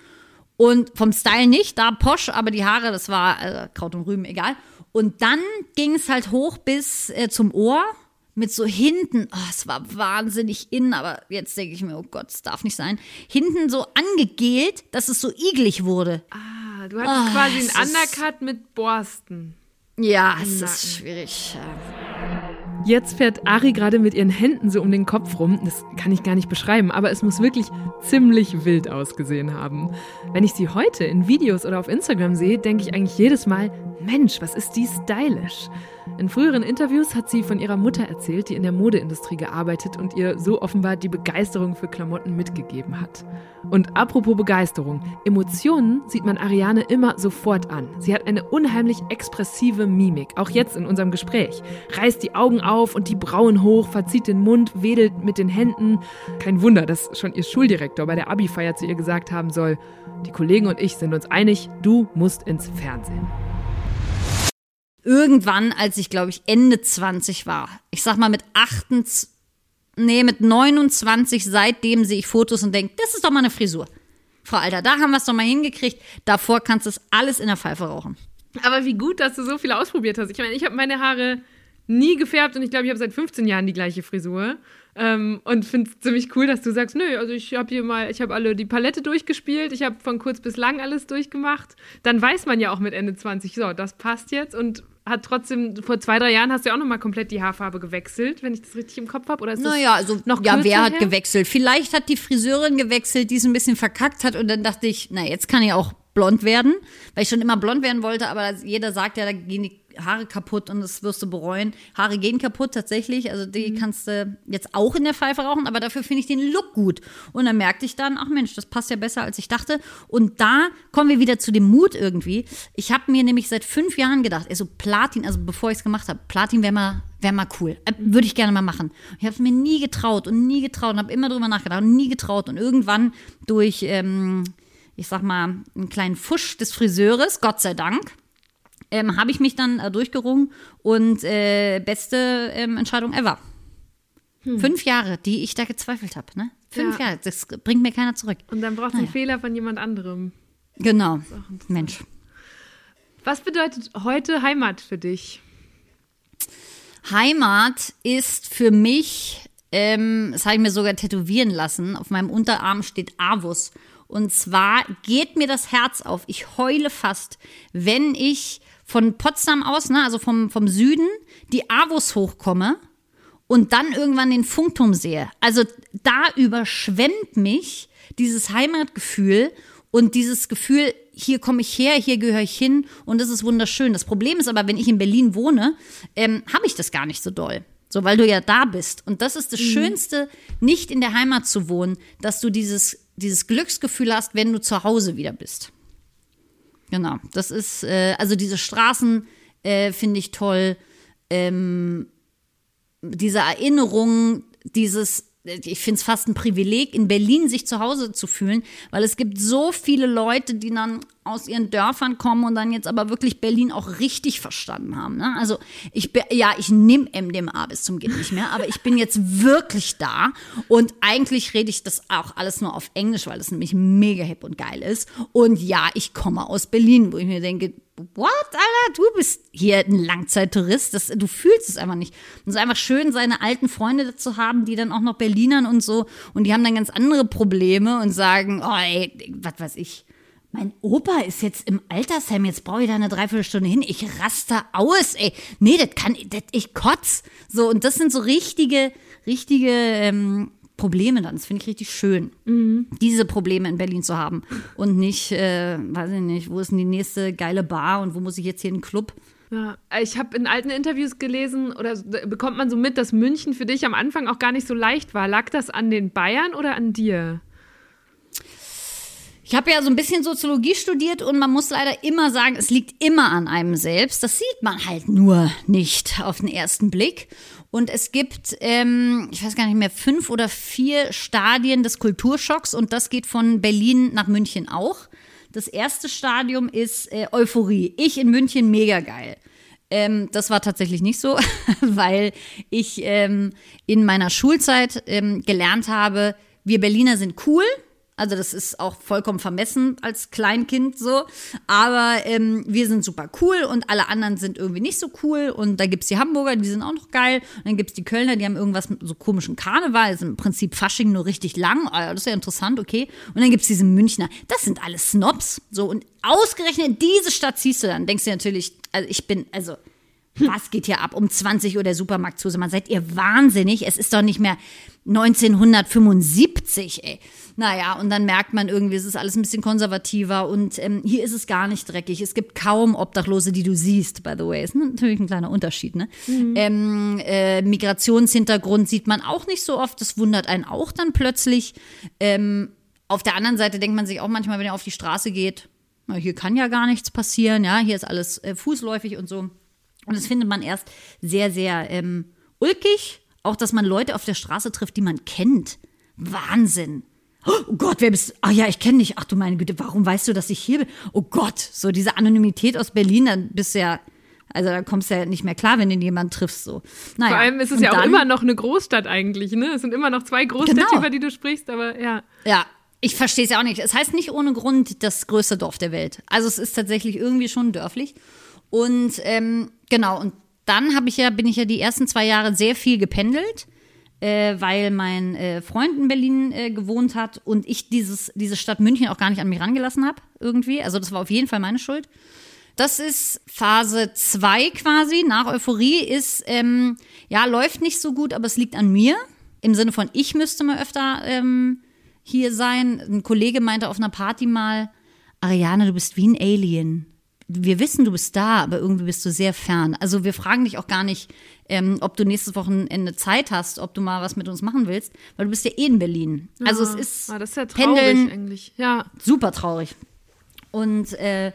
Und vom Style nicht, da posch, aber die Haare, das war äh, Kraut und Rüben, egal. Und dann ging es halt hoch bis äh, zum Ohr mit so hinten, oh, es war wahnsinnig innen, aber jetzt denke ich mir, oh Gott, es darf nicht sein, hinten so angegelt, dass es so igelig wurde. Ah, du hattest Ah, quasi einen Undercut mit Borsten. Ja, es ist schwierig. ja. Jetzt fährt Ari gerade mit ihren Händen so um den Kopf rum. Das kann ich gar nicht beschreiben, aber es muss wirklich ziemlich wild ausgesehen haben. Wenn ich sie heute in Videos oder auf Instagram sehe, denke ich eigentlich jedes Mal, Mensch, was ist die stylisch? In früheren Interviews hat sie von ihrer Mutter erzählt, die in der Modeindustrie gearbeitet und ihr so offenbar die Begeisterung für Klamotten mitgegeben hat. Und apropos Begeisterung, Emotionen sieht man Ariane immer sofort an. Sie hat eine unheimlich expressive Mimik, auch jetzt in unserem Gespräch. Reißt die Augen auf und die Brauen hoch, verzieht den Mund, wedelt mit den Händen. Kein Wunder, dass schon ihr Schuldirektor bei der Abi-Feier zu ihr gesagt haben soll, die Kollegen und ich sind uns einig, du musst ins Fernsehen. Irgendwann, als ich glaube ich Ende 20 war, ich sag mal mit 28, nee, mit 29, seitdem sehe ich Fotos und denke, das ist doch mal eine Frisur. Frau Alter, da haben wir es doch mal hingekriegt. Davor kannst du es alles in der Pfeife rauchen. Aber wie gut, dass du so viele ausprobiert hast. Ich meine, ich habe meine Haare nie gefärbt und ich glaube, ich habe seit 15 Jahren die gleiche Frisur. Ähm, und finde es ziemlich cool, dass du sagst, nö, also ich habe hier mal, ich habe alle die Palette durchgespielt, ich habe von kurz bis lang alles durchgemacht. Dann weiß man ja auch mit Ende 20, so, das passt jetzt und hat trotzdem, vor zwei, drei Jahren hast du ja auch nochmal komplett die Haarfarbe gewechselt, wenn ich das richtig im Kopf habe. Oder ist Naja, also noch ja, wer hat her? gewechselt? Vielleicht hat die Friseurin gewechselt, die es ein bisschen verkackt hat und dann dachte ich, na, jetzt kann ich auch blond werden, weil ich schon immer blond werden wollte, aber jeder sagt ja, da gehen die Haare kaputt und das wirst du bereuen. Haare gehen kaputt tatsächlich, also die kannst du jetzt auch in der Pfeife rauchen, aber dafür finde ich den Look gut. Und dann merkte ich dann, ach Mensch, das passt ja besser, als ich dachte. Und da kommen wir wieder zu dem Mut irgendwie. Ich habe mir nämlich seit fünf Jahren gedacht, also Platin, also bevor ich es gemacht habe, Platin wäre mal, wär mal cool. Äh, Würde ich gerne mal machen. Ich habe es mir nie getraut und nie getraut und habe immer drüber nachgedacht und nie getraut. Und irgendwann durch, ähm, ich sag mal, einen kleinen Fusch des Friseures, Gott sei Dank, ähm, habe ich mich dann äh, durchgerungen und äh, beste ähm, Entscheidung ever. Fünf Jahre, die ich da gezweifelt habe. Ne? Fünf Ja. Jahre, das bringt mir keiner zurück. Und dann brauchst du einen Fehler von jemand anderem. Genau, Mensch. Was bedeutet heute Heimat für dich? Heimat ist für mich Ähm, das habe ich mir sogar tätowieren lassen. Auf meinem Unterarm steht Avus. Und zwar geht mir das Herz auf. Ich heule fast, wenn ich von Potsdam aus, ne, also vom, vom Süden, die Avus hochkomme und dann irgendwann den Funkturm sehe. Also da überschwemmt mich dieses Heimatgefühl und dieses Gefühl, hier komme ich her, hier gehöre ich hin und das ist wunderschön. Das Problem ist aber, wenn ich in Berlin wohne, ähm, habe ich das gar nicht so doll. So, weil du ja da bist. Und das ist das Schönste, nicht in der Heimat zu wohnen, dass du dieses, dieses Glücksgefühl hast, wenn du zu Hause wieder bist. Genau. Das ist, äh, also diese Straßen äh, finde ich toll. Ähm, diese Erinnerung, dieses, ich finde es fast ein Privileg, in Berlin sich zu Hause zu fühlen, weil es gibt so viele Leute, die dann aus ihren Dörfern kommen und dann jetzt aber wirklich Berlin auch richtig verstanden haben. Ne? Also ich ja, ich nehme MDMA bis zum geht nicht mehr, aber ich bin jetzt wirklich da und eigentlich rede ich das auch alles nur auf Englisch, weil es nämlich mega hip und geil ist. Und ja, ich komme aus Berlin, wo ich mir denke, what, Alter, du bist hier ein Langzeittourist, das, du fühlst es einfach nicht. Und es ist einfach schön, seine alten Freunde zu haben, die dann auch noch Berlinern und so, und die haben dann ganz andere Probleme und sagen, oh ey, was weiß ich, mein Opa ist jetzt im Altersheim, jetzt brauche ich da eine Dreiviertelstunde hin. Ich raste aus, ey. Nee, das kann, das, ich kotz. So, und das sind so richtige, richtige ähm, Probleme dann. Das finde ich richtig schön, diese Probleme in Berlin zu haben. Und nicht, äh, weiß ich nicht, wo ist denn die nächste geile Bar und wo muss ich jetzt hier in den Club? Ja, ich habe in alten Interviews gelesen, oder bekommt man so mit, dass München für dich am Anfang auch gar nicht so leicht war. Lag das an den Bayern oder an dir? Ich habe ja so ein bisschen Soziologie studiert und man muss leider immer sagen, es liegt immer an einem selbst. Das sieht man halt nur nicht auf den ersten Blick. Und es gibt, ähm, ich weiß gar nicht mehr, fünf oder vier Stadien des Kulturschocks und das geht von Berlin nach München auch. Das erste Stadium ist äh, Euphorie. Ich in München mega geil. Ähm, das war tatsächlich nicht so, weil ich ähm, in meiner Schulzeit ähm, gelernt habe, wir Berliner sind cool. Also das ist auch vollkommen vermessen als Kleinkind so. Aber ähm, wir sind super cool und alle anderen sind irgendwie nicht so cool. Und da gibt's die Hamburger, die sind auch noch geil. Und dann gibt's die Kölner, die haben irgendwas mit so komischen Karneval. ist im Prinzip Fasching nur richtig lang. Ah, Das ist ja interessant, okay. Und dann gibt's diese Münchner. Das sind alles Snobs. So, und ausgerechnet diese Stadt siehst du dann. Denkst du natürlich, also ich bin, also was geht hier ab? Um 20 Uhr der Supermarkt zu. Man seid ihr wahnsinnig? Es ist doch nicht mehr 1975, ey. Naja, und dann merkt man irgendwie, es ist alles ein bisschen konservativer und ähm, hier ist es gar nicht dreckig. Es gibt kaum Obdachlose, die du siehst, by the way. Ist natürlich ein kleiner Unterschied, ne? Ähm, äh, Migrationshintergrund sieht man auch nicht so oft. Das wundert einen auch dann plötzlich. Ähm, auf der anderen Seite denkt man sich auch manchmal, wenn er auf die Straße geht, na, hier kann ja gar nichts passieren, ja, hier ist alles äh, fußläufig und so. Und das findet man erst sehr, sehr ähm, ulkig. Auch, dass man Leute auf der Straße trifft, die man kennt. Wahnsinn. Oh Gott, wer bist du? Ach ja, ich kenne dich. Ach du meine Güte, warum weißt du, dass ich hier bin? Oh Gott, so diese Anonymität aus Berlin, dann bist du ja, also da kommst du ja nicht mehr klar, wenn du jemanden triffst. So. Naja, Vor allem ist es und ja auch dann- immer noch eine Großstadt eigentlich, ne? Es sind immer noch zwei Großstädte, Genau. über die du sprichst, aber ja. Ja, ich verstehe es ja auch nicht. Es heißt nicht ohne Grund das größte Dorf der Welt. Also es ist tatsächlich irgendwie schon dörflich. Und ähm, genau, und dann habe ich ja, bin ich ja die ersten zwei Jahre sehr viel gependelt, äh, weil mein äh, Freund in Berlin äh, gewohnt hat und ich dieses, diese Stadt München auch gar nicht an mich rangelassen habe, irgendwie. Also das war auf jeden Fall meine Schuld. Das ist Phase 2 quasi, nach Euphorie ist, ähm, ja, läuft nicht so gut, aber es liegt an mir. Im Sinne von, ich müsste mal öfter ähm, hier sein. Ein Kollege meinte auf einer Party mal, Ariane, du bist wie ein Alien. Wir wissen, du bist da, aber irgendwie bist du sehr fern. Also wir fragen dich auch gar nicht, ähm, ob du nächstes Wochenende Zeit hast, ob du mal was mit uns machen willst, weil du bist ja eh in Berlin. Also es ist Ah, das ist ja traurig Pendeln eigentlich. Ja. super traurig. Und äh,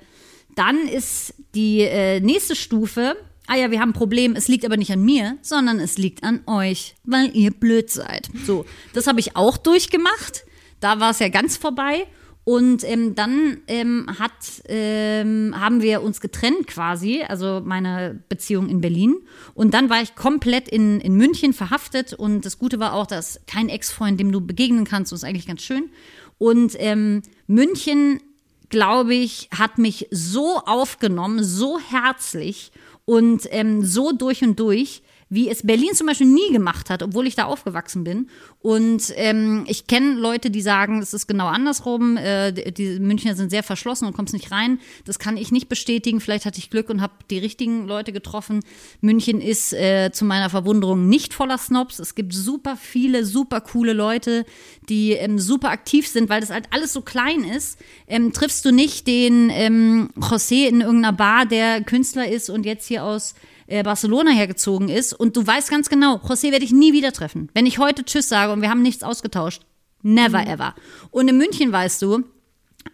dann ist die äh, nächste Stufe, ah ja, wir haben ein Problem, es liegt aber nicht an mir, sondern es liegt an euch, weil ihr blöd seid. So, das habe ich auch durchgemacht. Da war es ja ganz vorbei. Und ähm, dann ähm, hat, ähm, haben wir uns getrennt quasi, also meine Beziehung in Berlin. Und dann war ich komplett in, in München verhaftet. Und das Gute war auch, dass kein Ex-Freund, dem du begegnen kannst, das ist eigentlich ganz schön. Und ähm, München, glaube ich, hat mich so aufgenommen, so herzlich und ähm, so durch und durch. Wie es Berlin zum Beispiel nie gemacht hat, obwohl ich da aufgewachsen bin. Und ähm, ich kenne Leute, die sagen, es ist genau andersrum. Äh, die Münchner sind sehr verschlossen und kommst nicht rein. Das kann ich nicht bestätigen. Vielleicht hatte ich Glück und habe die richtigen Leute getroffen. München ist äh, zu meiner Verwunderung nicht voller Snobs. Es gibt super viele, super coole Leute, die ähm, super aktiv sind, weil das halt alles so klein ist. Ähm, triffst du nicht den ähm, José in irgendeiner Bar, der Künstler ist und jetzt hier aus äh, Barcelona hergezogen ist und du weißt ganz genau, José werde ich nie wieder treffen. Wenn ich heute Tschüss sage und wir haben nichts ausgetauscht, never mhm. ever. Und in München weißt du,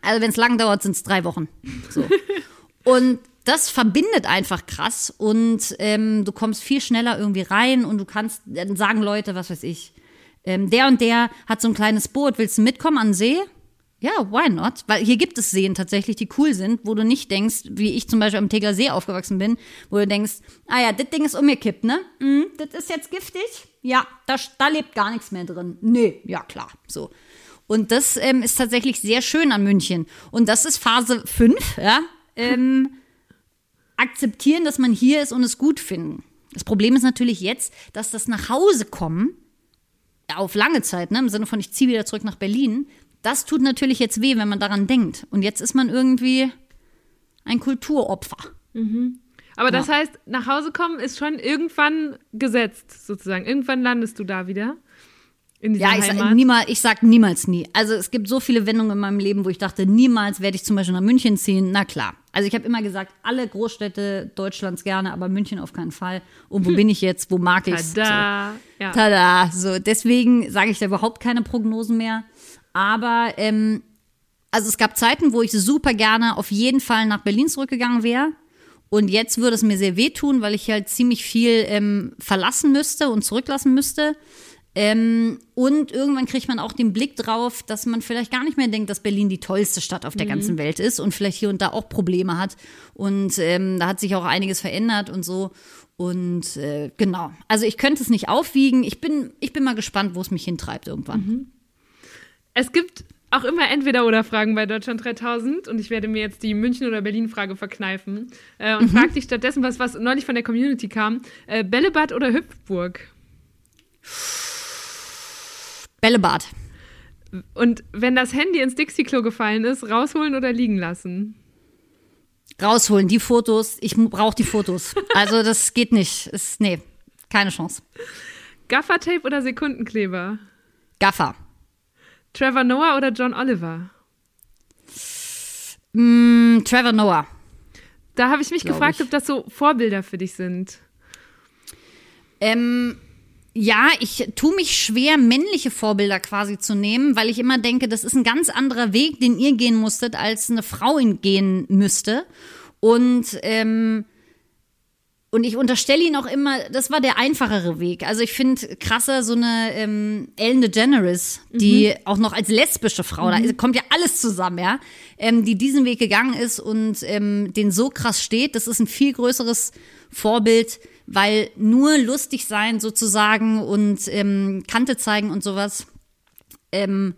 also wenn es lang dauert, sind es drei Wochen. So. und das verbindet einfach krass und ähm, du kommst viel schneller irgendwie rein und du kannst, dann sagen Leute, was weiß ich, ähm, der und der hat so ein kleines Boot, willst du mitkommen an den See? Ja, why not? Weil hier gibt es Seen tatsächlich, die cool sind, wo du nicht denkst, wie ich zum Beispiel am Tegeler See aufgewachsen bin, wo du denkst, ah ja, das Ding ist umgekippt, ne? Mm, das ist jetzt giftig? Ja, da, da lebt gar nichts mehr drin. Nee, ja klar, so. Und das ähm, ist tatsächlich sehr schön an München. Und das ist Phase 5, ja. Ähm, akzeptieren, dass man hier ist und es gut finden. Das Problem ist natürlich jetzt, dass das nach Hause kommen, auf lange Zeit, ne, im Sinne von ich ziehe wieder zurück nach Berlin, das tut natürlich jetzt weh, wenn man daran denkt. Und jetzt ist man irgendwie ein Kulturopfer. Mhm. Aber das ja. heißt, nach Hause kommen ist schon irgendwann gesetzt, sozusagen. Irgendwann landest du da wieder. In ja, ich sag, niemals, ich sag niemals nie. Also es gibt so viele Wendungen in meinem Leben, wo ich dachte, niemals werde ich zum Beispiel nach München ziehen. Na klar. Also ich habe immer gesagt, alle Großstädte Deutschlands gerne, aber München auf keinen Fall. Und wo bin ich jetzt? Wo mag ich es? Tada. So. Ja. Tada. So, deswegen sage ich da überhaupt keine Prognosen mehr. Aber ähm, also es gab Zeiten, wo ich super gerne auf jeden Fall nach Berlin zurückgegangen wäre. Und jetzt würde es mir sehr wehtun, weil ich halt ziemlich viel ähm, verlassen müsste und zurücklassen müsste. Ähm, und irgendwann kriegt man auch den Blick drauf, dass man vielleicht gar nicht mehr denkt, dass Berlin die tollste Stadt auf der mhm. ganzen Welt ist und vielleicht hier und da auch Probleme hat. Und ähm, da hat sich auch einiges verändert und so. Und äh, genau. Also ich könnte es nicht aufwiegen. Ich bin, ich bin mal gespannt, wo es mich hintreibt irgendwann. Mhm. Es gibt auch immer Entweder-Oder-Fragen bei Deutschland 3000 und ich werde mir jetzt die München- oder Berlin-Frage verkneifen äh, und mhm. frage dich stattdessen was, was neulich von der Community kam. Äh, Bällebad oder Hüpfburg? Bällebad. Und wenn das Handy ins Dixie-Klo gefallen ist, rausholen oder liegen lassen? Rausholen, die Fotos. Ich brauche die Fotos. Also das geht nicht. Ist, nee, keine Chance. Gaffertape oder Sekundenkleber? Gaffer. Trevor Noah oder John Oliver? Mm, Trevor Noah. Da habe ich mich gefragt, ich. ob das so Vorbilder für dich sind. Ähm, ja, ich tue mich schwer, männliche Vorbilder quasi zu nehmen, weil ich immer denke, das ist ein ganz anderer Weg, den ihr gehen musstet, als eine Frau ihn gehen müsste. Und ähm, und ich unterstelle ihn auch immer, das war der einfachere Weg. Also ich finde krasser so eine ähm, Ellen DeGeneres, die mhm. auch noch als lesbische Frau, mhm. da kommt ja alles zusammen, ja, ähm, die diesen Weg gegangen ist und ähm, den so krass steht. Das ist ein viel größeres Vorbild, weil nur lustig sein sozusagen und ähm, Kante zeigen und sowas ähm,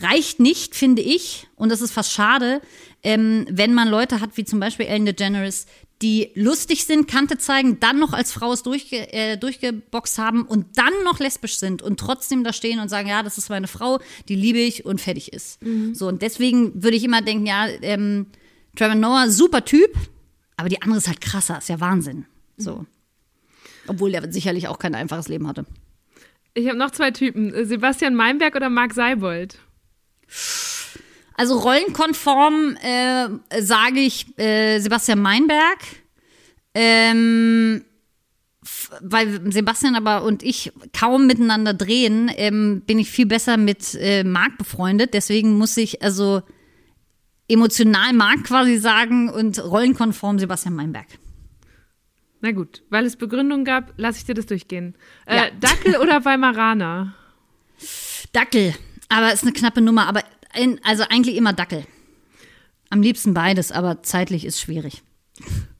reicht nicht, finde ich. Und das ist fast schade, ähm, wenn man Leute hat wie zum Beispiel Ellen DeGeneres, die lustig sind, Kante zeigen, dann noch als Frau es durchge äh, durchgeboxt haben und dann noch lesbisch sind und trotzdem da stehen und sagen, ja, das ist meine Frau, die liebe ich und fertig ist. Mhm. So, und deswegen würde ich immer denken, ja, ähm, Trevor Noah, super Typ, aber die andere ist halt krasser, ist ja Wahnsinn. So. Mhm. Obwohl der sicherlich auch kein einfaches Leben hatte. Ich habe noch zwei Typen. Sebastian Meinberg oder Marc Seibold? Also rollenkonform äh, sage ich äh, Sebastian Meinberg. Ähm, weil Sebastian aber und ich kaum miteinander drehen, ähm, bin ich viel besser mit äh, Marc befreundet. Deswegen muss ich also emotional Marc quasi sagen und rollenkonform Sebastian Meinberg. Na gut, weil es Begründungen gab, lasse ich dir das durchgehen. Äh, ja. Dackel oder Weimaraner? Dackel, aber ist eine knappe Nummer. Aber in, also eigentlich immer Dackel. Am liebsten beides, aber zeitlich ist schwierig.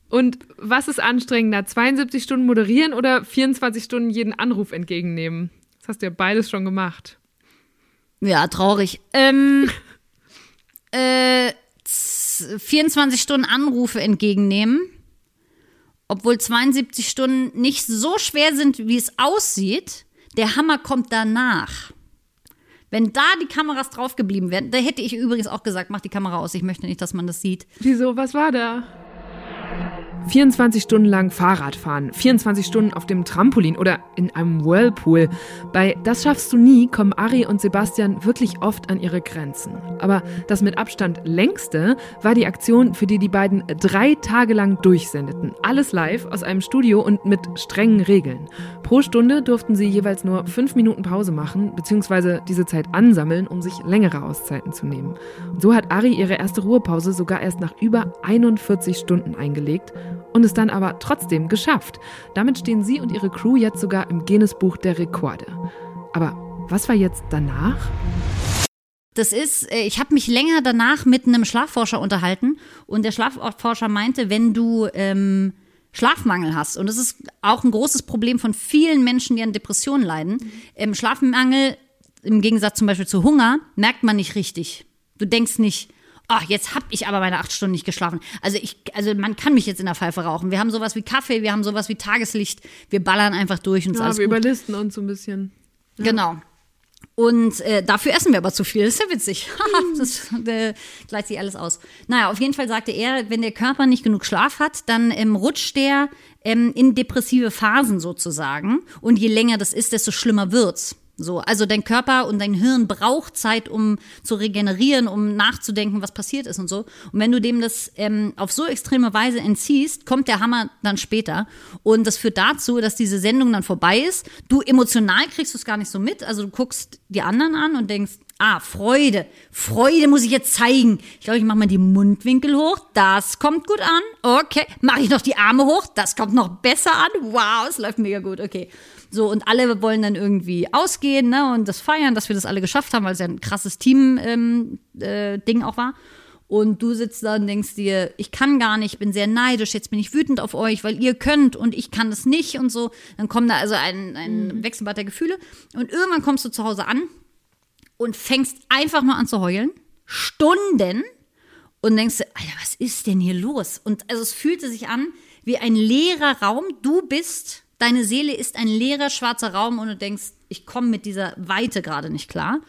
Und was ist anstrengender? 72 Stunden moderieren oder 24 Stunden jeden Anruf entgegennehmen? Das hast du ja beides schon gemacht. Ja, traurig. Ähm, äh, 24 Stunden Anrufe entgegennehmen obwohl 72 Stunden nicht so schwer sind, wie es aussieht, der Hammer kommt danach. Wenn da die Kameras drauf geblieben wären, da hätte ich übrigens auch gesagt, mach die Kamera aus, ich möchte nicht, dass man das sieht. Wieso? Was war da? 24 Stunden lang Fahrrad fahren, 24 Stunden auf dem Trampolin oder in einem Whirlpool. Bei Das schaffst du nie kommen Ari und Sebastian wirklich oft an ihre Grenzen. Aber das mit Abstand längste war die Aktion, für die die beiden drei Tage lang durchsendeten. Alles live aus einem Studio und mit strengen Regeln. Pro Stunde durften sie jeweils nur fünf Minuten Pause machen, beziehungsweise diese Zeit ansammeln, um sich längere Auszeiten zu nehmen. Und so hat Ari ihre erste Ruhepause sogar erst nach über 41 Stunden eingelegt und es dann aber trotzdem geschafft. Damit stehen sie und ihre Crew jetzt sogar im Guinness-Buch der Rekorde. Aber was war jetzt danach? Das ist, äh, ich habe mich länger danach mit einem Schlafforscher unterhalten und der Schlafforscher meinte, wenn du ähm, Schlafmangel hast, und das ist auch ein großes Problem von vielen Menschen, die an Depressionen leiden, ähm, Schlafmangel im Gegensatz zum Beispiel zu Hunger merkt man nicht richtig. Du denkst nicht, ach, jetzt habe ich aber meine acht Stunden nicht geschlafen. Also ich, also man kann mich jetzt in der Pfeife rauchen. Wir haben sowas wie Kaffee, wir haben sowas wie Tageslicht, wir ballern einfach durch und Ja, alles wir gut. überlisten uns so ein bisschen. Genau. Und äh, dafür essen wir aber zu viel. Das ist ja witzig. das äh, gleicht sich alles aus. Naja, auf jeden Fall sagte er, wenn der Körper nicht genug Schlaf hat, dann ähm, rutscht der ähm, in depressive Phasen sozusagen. Und je länger das ist, desto schlimmer wird's. So, also dein Körper und dein Hirn braucht Zeit, um zu regenerieren, um nachzudenken, was passiert ist und so. Und wenn du dem das ähm, auf so extreme Weise entziehst, kommt der Hammer dann später. Und das führt dazu, dass diese Sendung dann vorbei ist. Du emotional kriegst du es gar nicht so mit. Also du guckst die anderen an und denkst, ah, Freude. Freude muss ich jetzt zeigen. Ich glaube, ich mache mal die Mundwinkel hoch. Das kommt gut an. Okay. Mache ich noch die Arme hoch. Das kommt noch besser an. Wow, es läuft mega gut. Okay. So, und alle wollen dann irgendwie ausgehen ne, und das feiern, dass wir das alle geschafft haben, weil es ja ein krasses Team-Ding ähm, äh, Ding auch war. Und du sitzt da und denkst dir, ich kann gar nicht, ich bin sehr neidisch, jetzt bin ich wütend auf euch, weil ihr könnt und ich kann es nicht und so. Dann kommt da also ein, ein Wechselbad der Gefühle. Und irgendwann kommst du zu Hause an und fängst einfach nur an zu heulen. Stunden. Und denkst dir, Alter, was ist denn hier los? Und also es fühlte sich an wie ein leerer Raum. Du bist, deine Seele ist ein leerer schwarzer Raum und du denkst, ich komme mit dieser Weite gerade nicht klar.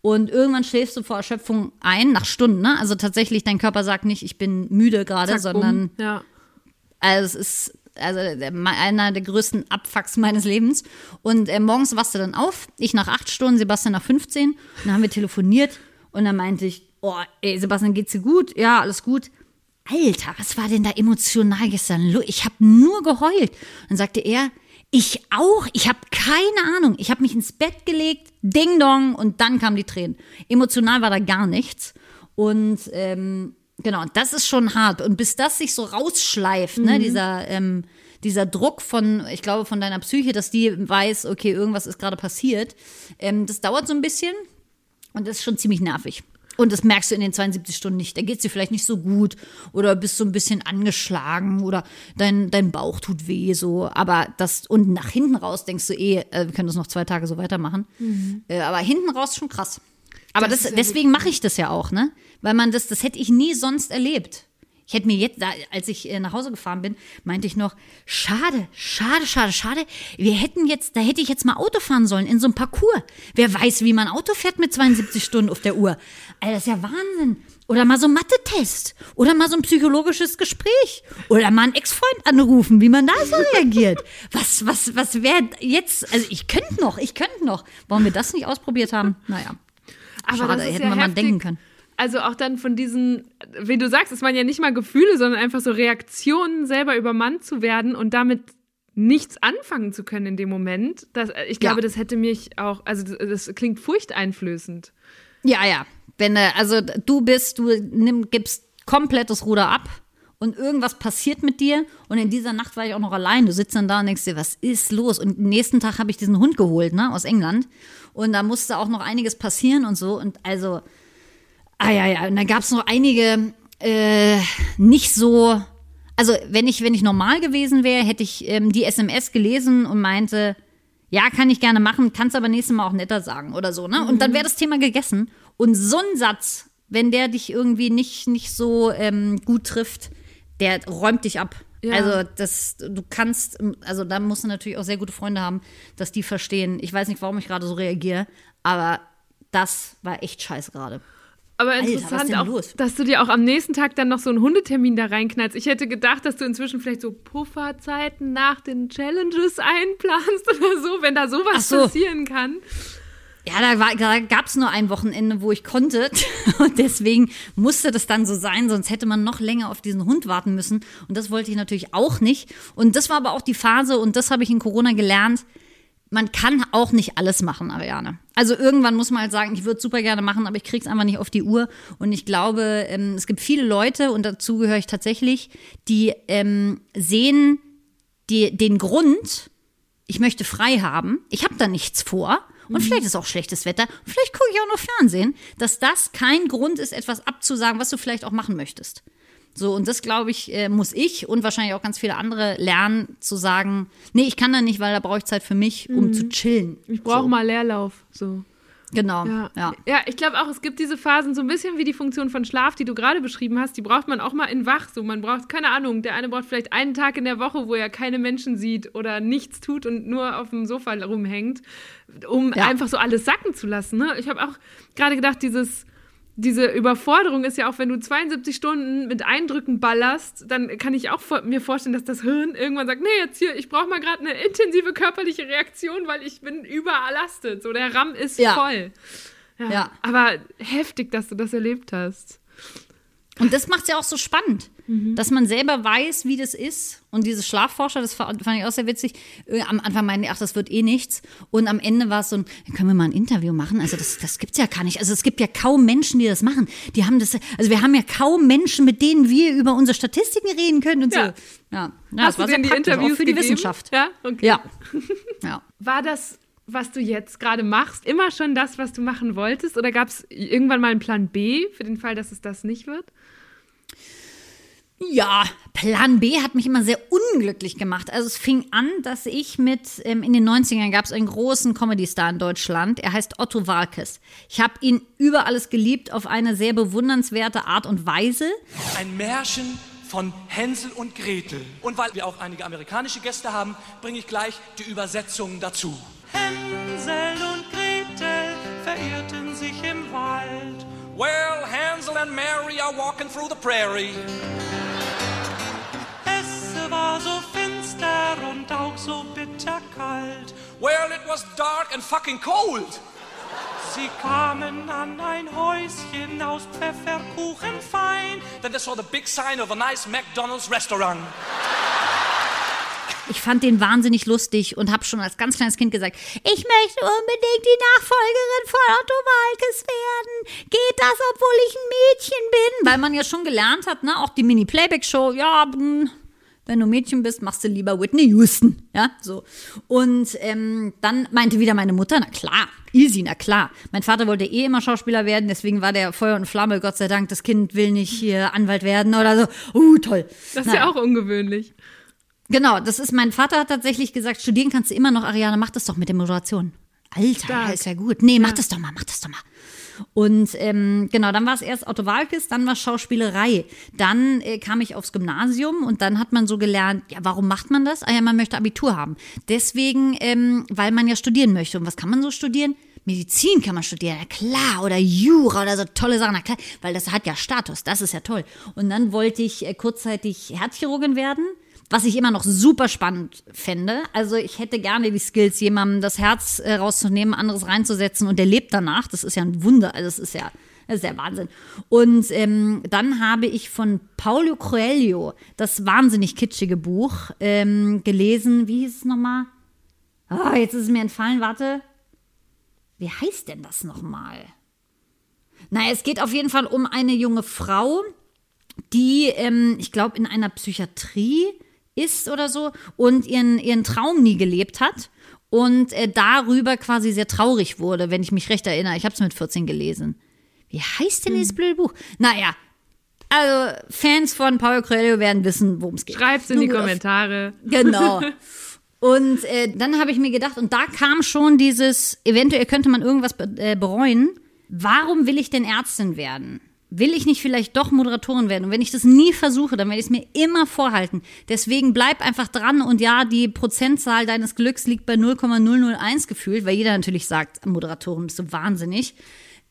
Und irgendwann schläfst du vor Erschöpfung ein, nach Stunden, ne? Also tatsächlich, dein Körper sagt nicht, ich bin müde gerade, sondern. Ja. also es ist also einer der größten Abfucks meines Lebens. Und äh, morgens wachst du dann auf, ich nach acht Stunden, Sebastian nach 15. Und dann haben wir telefoniert und dann meinte ich, oh, ey, Sebastian, geht's dir gut? Ja, alles gut. Alter, was war denn da emotional gestern? Ich habe nur geheult. Dann sagte er, ich auch, ich habe keine Ahnung. Ich habe mich ins Bett gelegt, Ding Dong, und dann kamen die Tränen. Emotional war da gar nichts. Und ähm, genau, das ist schon hart. Und bis das sich so rausschleift, ne, dieser, ähm, dieser Druck von, ich glaube, von deiner Psyche, dass die weiß, okay, irgendwas ist gerade passiert, ähm, das dauert so ein bisschen und das ist schon ziemlich nervig. Und das merkst du in den 72 Stunden nicht. Da geht es dir vielleicht nicht so gut oder bist so ein bisschen angeschlagen oder dein, dein Bauch tut weh so. Aber das und nach hinten raus denkst du eh, äh, wir können das noch zwei Tage so weitermachen. Äh, aber hinten raus schon krass. Aber Das das, deswegen mache ich das ja auch, ne? Weil man das, das hätte ich nie sonst erlebt. Ich hätte mir jetzt, als ich äh, nach Hause gefahren bin, meinte ich noch, schade, schade, schade, schade. Wir hätten jetzt, da hätte ich jetzt mal Auto fahren sollen in so einem Parcours. Wer weiß, wie man Auto fährt mit 72 Stunden auf der Uhr. Alter, das ist ja Wahnsinn. Oder mal so ein Mathe-Test. Oder mal so ein psychologisches Gespräch. Oder mal einen Ex-Freund anrufen, wie man da so reagiert. Was, was, was wäre jetzt, also ich könnte noch, ich könnte noch. Warum wir das nicht ausprobiert haben? Naja. Aber Schade, hätten ja wir mal denken können. Also auch dann von diesen, wie du sagst, es waren ja nicht mal Gefühle, sondern einfach so Reaktionen, selber übermannt zu werden und damit nichts anfangen zu können in dem Moment. Das, ich glaube, Ja. das hätte mich auch, also das, das klingt furchteinflößend. Ja, ja. Wenn äh, also du bist, du nimm, gibst komplett das Ruder ab und irgendwas passiert mit dir und in dieser Nacht war ich auch noch allein. Du sitzt dann da und denkst dir, was ist los? Und am nächsten Tag habe ich diesen Hund geholt, ne, aus England und da musste auch noch einiges passieren und so und also ah ja ja, und da gab es noch einige äh, nicht so also wenn ich wenn ich normal gewesen wäre, hätte ich ähm, die SMS gelesen und meinte ja, kann ich gerne machen, kannst aber nächstes Mal auch netter sagen oder so, ne? Und dann wäre das Thema gegessen. Und so ein Satz, wenn der dich irgendwie nicht, nicht so ähm, gut trifft, der räumt dich ab. Ja. Also das, du kannst, also da musst du natürlich auch sehr gute Freunde haben, dass die verstehen. Ich weiß nicht, warum ich gerade so reagiere, aber das war echt scheiße gerade. Aber interessant denn auch, los? dass du dir auch am nächsten Tag dann noch so einen Hundetermin da reinknallst. Ich hätte gedacht, dass du inzwischen vielleicht so Pufferzeiten nach den Challenges einplanst oder so, wenn da sowas so. passieren kann. Ja, da, da gab es nur ein Wochenende, wo ich konnte. Und deswegen musste das dann so sein, sonst hätte man noch länger auf diesen Hund warten müssen. Und das wollte ich natürlich auch nicht. Und das war aber auch die Phase, und das habe ich in Corona gelernt. Man kann auch nicht alles machen, Ariane. Also irgendwann muss man halt sagen, ich würde es super gerne machen, aber ich krieg's einfach nicht auf die Uhr. Und ich glaube, ähm, es gibt viele Leute, und dazu gehöre ich tatsächlich, die ähm, sehen die, den Grund, ich möchte frei haben, ich habe da nichts vor und vielleicht ist auch schlechtes Wetter vielleicht gucke ich auch noch Fernsehen, dass das kein Grund ist, etwas abzusagen, was du vielleicht auch machen möchtest. So, und das glaube ich, äh, muss ich und wahrscheinlich auch ganz viele andere lernen, zu sagen, nee, ich kann da nicht, weil da brauche ich Zeit für mich, um zu chillen. Ich brauche so. mal Leerlauf. So. Genau, Ja, ja. ja. ich glaube auch, es gibt diese Phasen, so ein bisschen wie die Funktion von Schlaf, die du gerade beschrieben hast, die braucht man auch mal in wach. So, man braucht, keine Ahnung, der eine braucht vielleicht einen Tag in der Woche, wo er keine Menschen sieht oder nichts tut und nur auf dem Sofa rumhängt, um Ja. einfach so alles sacken zu lassen. Ne? Ich habe auch gerade gedacht, dieses. Diese Überforderung ist ja auch, wenn du 72 Stunden mit Eindrücken ballerst, dann kann ich auch mir vorstellen, dass das Hirn irgendwann sagt, nee, jetzt hier, ich brauche mal gerade eine intensive körperliche Reaktion, weil ich bin überlastet. So, der RAM ist Ja. voll. Ja. Aber heftig, dass du das erlebt hast. Und das macht es ja auch so spannend, Mhm. dass man selber weiß, wie das ist. Und diese Schlafforscher, das fand ich auch sehr witzig. Äh, Am Anfang meinten die, ach, das wird eh nichts. Und am Ende war es so, ein, können wir mal ein Interview machen? Also das, das gibt's ja gar nicht. Also es gibt ja kaum Menschen, die das machen. Die haben das, also wir haben ja kaum Menschen, mit denen wir über unsere Statistiken reden können und Ja. so. Ja, ja Hast das war du sehr denn die Interviews auch für die gegeben? Wissenschaft. Ja, okay. Ja. ja. War das, was du jetzt gerade machst, immer schon das, was du machen wolltest? Oder gab es irgendwann mal einen Plan B für den Fall, dass es das nicht wird? Ja, Plan B hat mich immer sehr unglücklich gemacht. Also es fing an, dass ich mit, ähm, in den 90ern gab es einen großen Comedy-Star in Deutschland. Er heißt Otto Walkes. Ich habe ihn über alles geliebt auf eine sehr bewundernswerte Art und Weise. Ein Märchen von Hänsel und Gretel. Und weil wir auch einige amerikanische Gäste haben, bringe ich gleich die Übersetzung dazu. Hänsel und Gretel verirrten sich im Wald. Well, Hansel and Mary are walking through the prairie. War so finster und auch so bitterkalt. Well, it was dark and fucking cold. Sie kamen an ein Häuschen aus Pfefferkuchen fein. Then they saw the big sign of a nice McDonald's restaurant. Ich fand den wahnsinnig lustig und habe schon als ganz kleines Kind gesagt, ich möchte unbedingt die Nachfolgerin von Otto Walkes werden. Geht das, obwohl ich ein Mädchen bin? Weil man ja schon gelernt hat, ne, auch die Mini-Playback-Show, ja, hm, wenn du Mädchen bist, machst du lieber Whitney Houston, ja, so. Und ähm, dann meinte wieder meine Mutter, na klar, easy, na klar. Mein Vater wollte eh immer Schauspieler werden, deswegen war der Feuer und Flamme, Gott sei Dank, das Kind will nicht hier Anwalt werden oder so. Uh, toll. Das ist Naja. ja auch ungewöhnlich. Genau, das ist, mein Vater hat tatsächlich gesagt, studieren kannst du immer noch, Ariane, mach das doch mit der Moderation. Alter, Stark. ja, ist ja gut. Nee, mach das doch mal, mach das doch mal. Und ähm, genau, dann war es erst Otto Walkes, dann war Schauspielerei. Dann äh, kam ich aufs Gymnasium und dann hat man so gelernt, ja, warum macht man das? Ah ja, man möchte Abitur haben. Deswegen, ähm, weil man ja studieren möchte. Und was kann man so studieren? Medizin kann man studieren, ja klar, oder Jura oder so tolle Sachen, na klar, weil das hat ja Status, das ist ja toll. Und dann wollte ich äh, kurzzeitig Herzchirurgin werden, was ich immer noch super spannend fände. Also ich hätte gerne die Skills, jemandem das Herz äh, rauszunehmen, anderes reinzusetzen und der lebt danach. Das ist ja ein Wunder, also das ist ja, das ist ja Wahnsinn. Und ähm, dann habe ich von Paulo Coelho das wahnsinnig kitschige Buch ähm, gelesen. Wie hieß es nochmal? Ah, jetzt ist es mir entfallen, warte. Wie heißt denn das nochmal? Naja, es geht auf jeden Fall um eine junge Frau, die, ähm, ich glaube, in einer Psychiatrie ist oder so und ihren, ihren Traum nie gelebt hat und äh, darüber quasi sehr traurig wurde, wenn ich mich recht erinnere. Ich habe es mit 14 gelesen. Wie heißt denn dieses blöde Buch? Naja, also Fans von Paulo Coelho werden wissen, worum es geht. Schreib's in die Nun gut, auf- Kommentare. Genau. Und äh, dann habe ich mir gedacht, und da kam schon dieses, eventuell könnte man irgendwas be äh, bereuen. Warum will ich denn Ärztin werden? Will ich nicht vielleicht doch Moderatorin werden? Und wenn ich das nie versuche, dann werde ich es mir immer vorhalten. Deswegen bleib einfach dran und ja, die Prozentzahl deines Glücks liegt bei 0,001 gefühlt, weil jeder natürlich sagt, Moderatorin bist du wahnsinnig.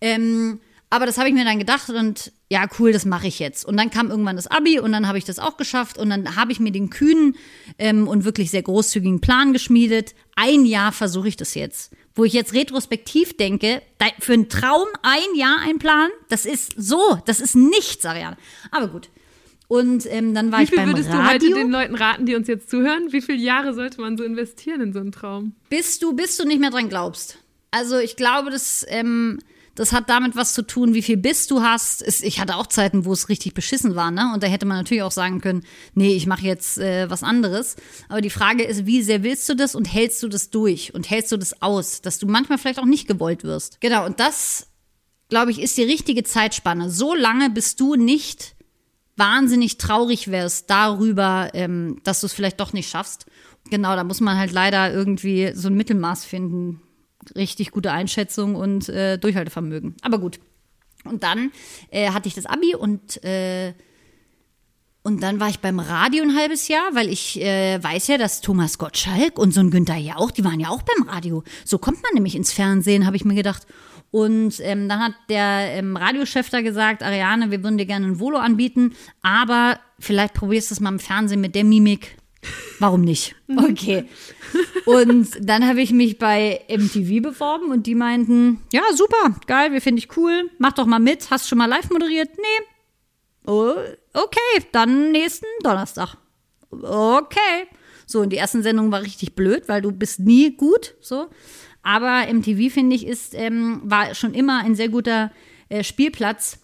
Ähm, aber das habe ich mir dann gedacht und ja, cool, das mache ich jetzt. Und dann kam irgendwann das Abi und dann habe ich das auch geschafft und dann habe ich mir den kühnen ähm, und wirklich sehr großzügigen Plan geschmiedet. Ein Jahr versuche ich das jetzt. Wo ich jetzt retrospektiv denke, für einen Traum ein Jahr ein Plan, das ist so, das ist nichts, Ariane. Aber gut. Und ähm, dann war Wie ich viel beim würdest Radio. du heute den Leuten raten, die uns jetzt zuhören? Wie viele Jahre sollte man so investieren in so einen Traum? bis du, bis du nicht mehr dran glaubst. Also ich glaube, das, ähm, das hat damit was zu tun, wie viel Biss du hast. Ich hatte auch Zeiten, wo es richtig beschissen war, ne? Und da hätte man natürlich auch sagen können, nee, ich mache jetzt äh, was anderes. Aber die Frage ist, wie sehr willst du das und hältst du das durch und hältst du das aus, dass du manchmal vielleicht auch nicht gewollt wirst. Genau, und das, glaube ich, ist die richtige Zeitspanne. So lange, bis du nicht wahnsinnig traurig wärst darüber, ähm, dass du es vielleicht doch nicht schaffst. Genau, da muss man halt leider irgendwie so ein Mittelmaß finden. Richtig gute Einschätzung und äh, Durchhaltevermögen. Aber gut. Und dann äh, hatte ich das Abi und äh, und dann war ich beim Radio ein halbes Jahr, weil ich äh, weiß ja, dass Thomas Gottschalk und so ein Günther Jauch, die waren ja auch beim Radio. So kommt man nämlich ins Fernsehen, habe ich mir gedacht. Und ähm, dann hat der ähm, Radiochef da gesagt, Ariane, wir würden dir gerne ein Volo anbieten, aber vielleicht probierst du es mal im Fernsehen mit der Mimik. Warum nicht? Okay. Und dann habe ich mich bei MTV beworben und die meinten, ja, super, geil, wir finden dich cool, mach doch mal mit. Hast schon mal live moderiert? Nee. Oh, okay, dann nächsten Donnerstag. Okay. So, und die ersten Sendung war richtig blöd, weil du bist nie gut, so. Aber MTV, finde ich, ist, ähm, war schon immer ein sehr guter äh, Spielplatz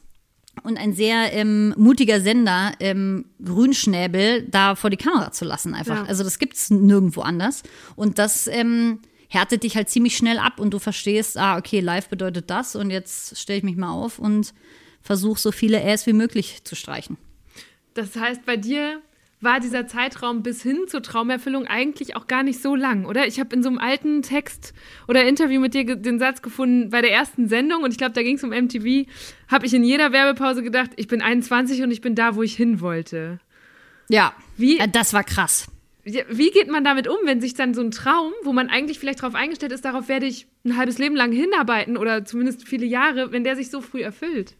und ein sehr ähm, mutiger Sender, ähm, Grünschnäbel da vor die Kamera zu lassen einfach. Ja. Also das gibt's nirgendwo anders. Und das ähm, härtet dich halt ziemlich schnell ab und du verstehst, ah, okay, live bedeutet das und jetzt stelle ich mich mal auf und versuche so viele Äs wie möglich zu streichen. Das heißt, bei dir war dieser Zeitraum bis hin zur Traumerfüllung eigentlich auch gar nicht so lang, oder? Ich habe in so einem alten Text oder Interview mit dir den Satz gefunden, bei der ersten Sendung, und ich glaube, da ging es um MTV, habe ich in jeder Werbepause gedacht, ich bin 21 und ich bin da, wo ich hin wollte. Ja, Wie- Äh, das war krass. Wie geht man damit um, wenn sich dann so ein Traum, wo man eigentlich vielleicht darauf eingestellt ist, darauf werde ich ein halbes Leben lang hinarbeiten oder zumindest viele Jahre, wenn der sich so früh erfüllt?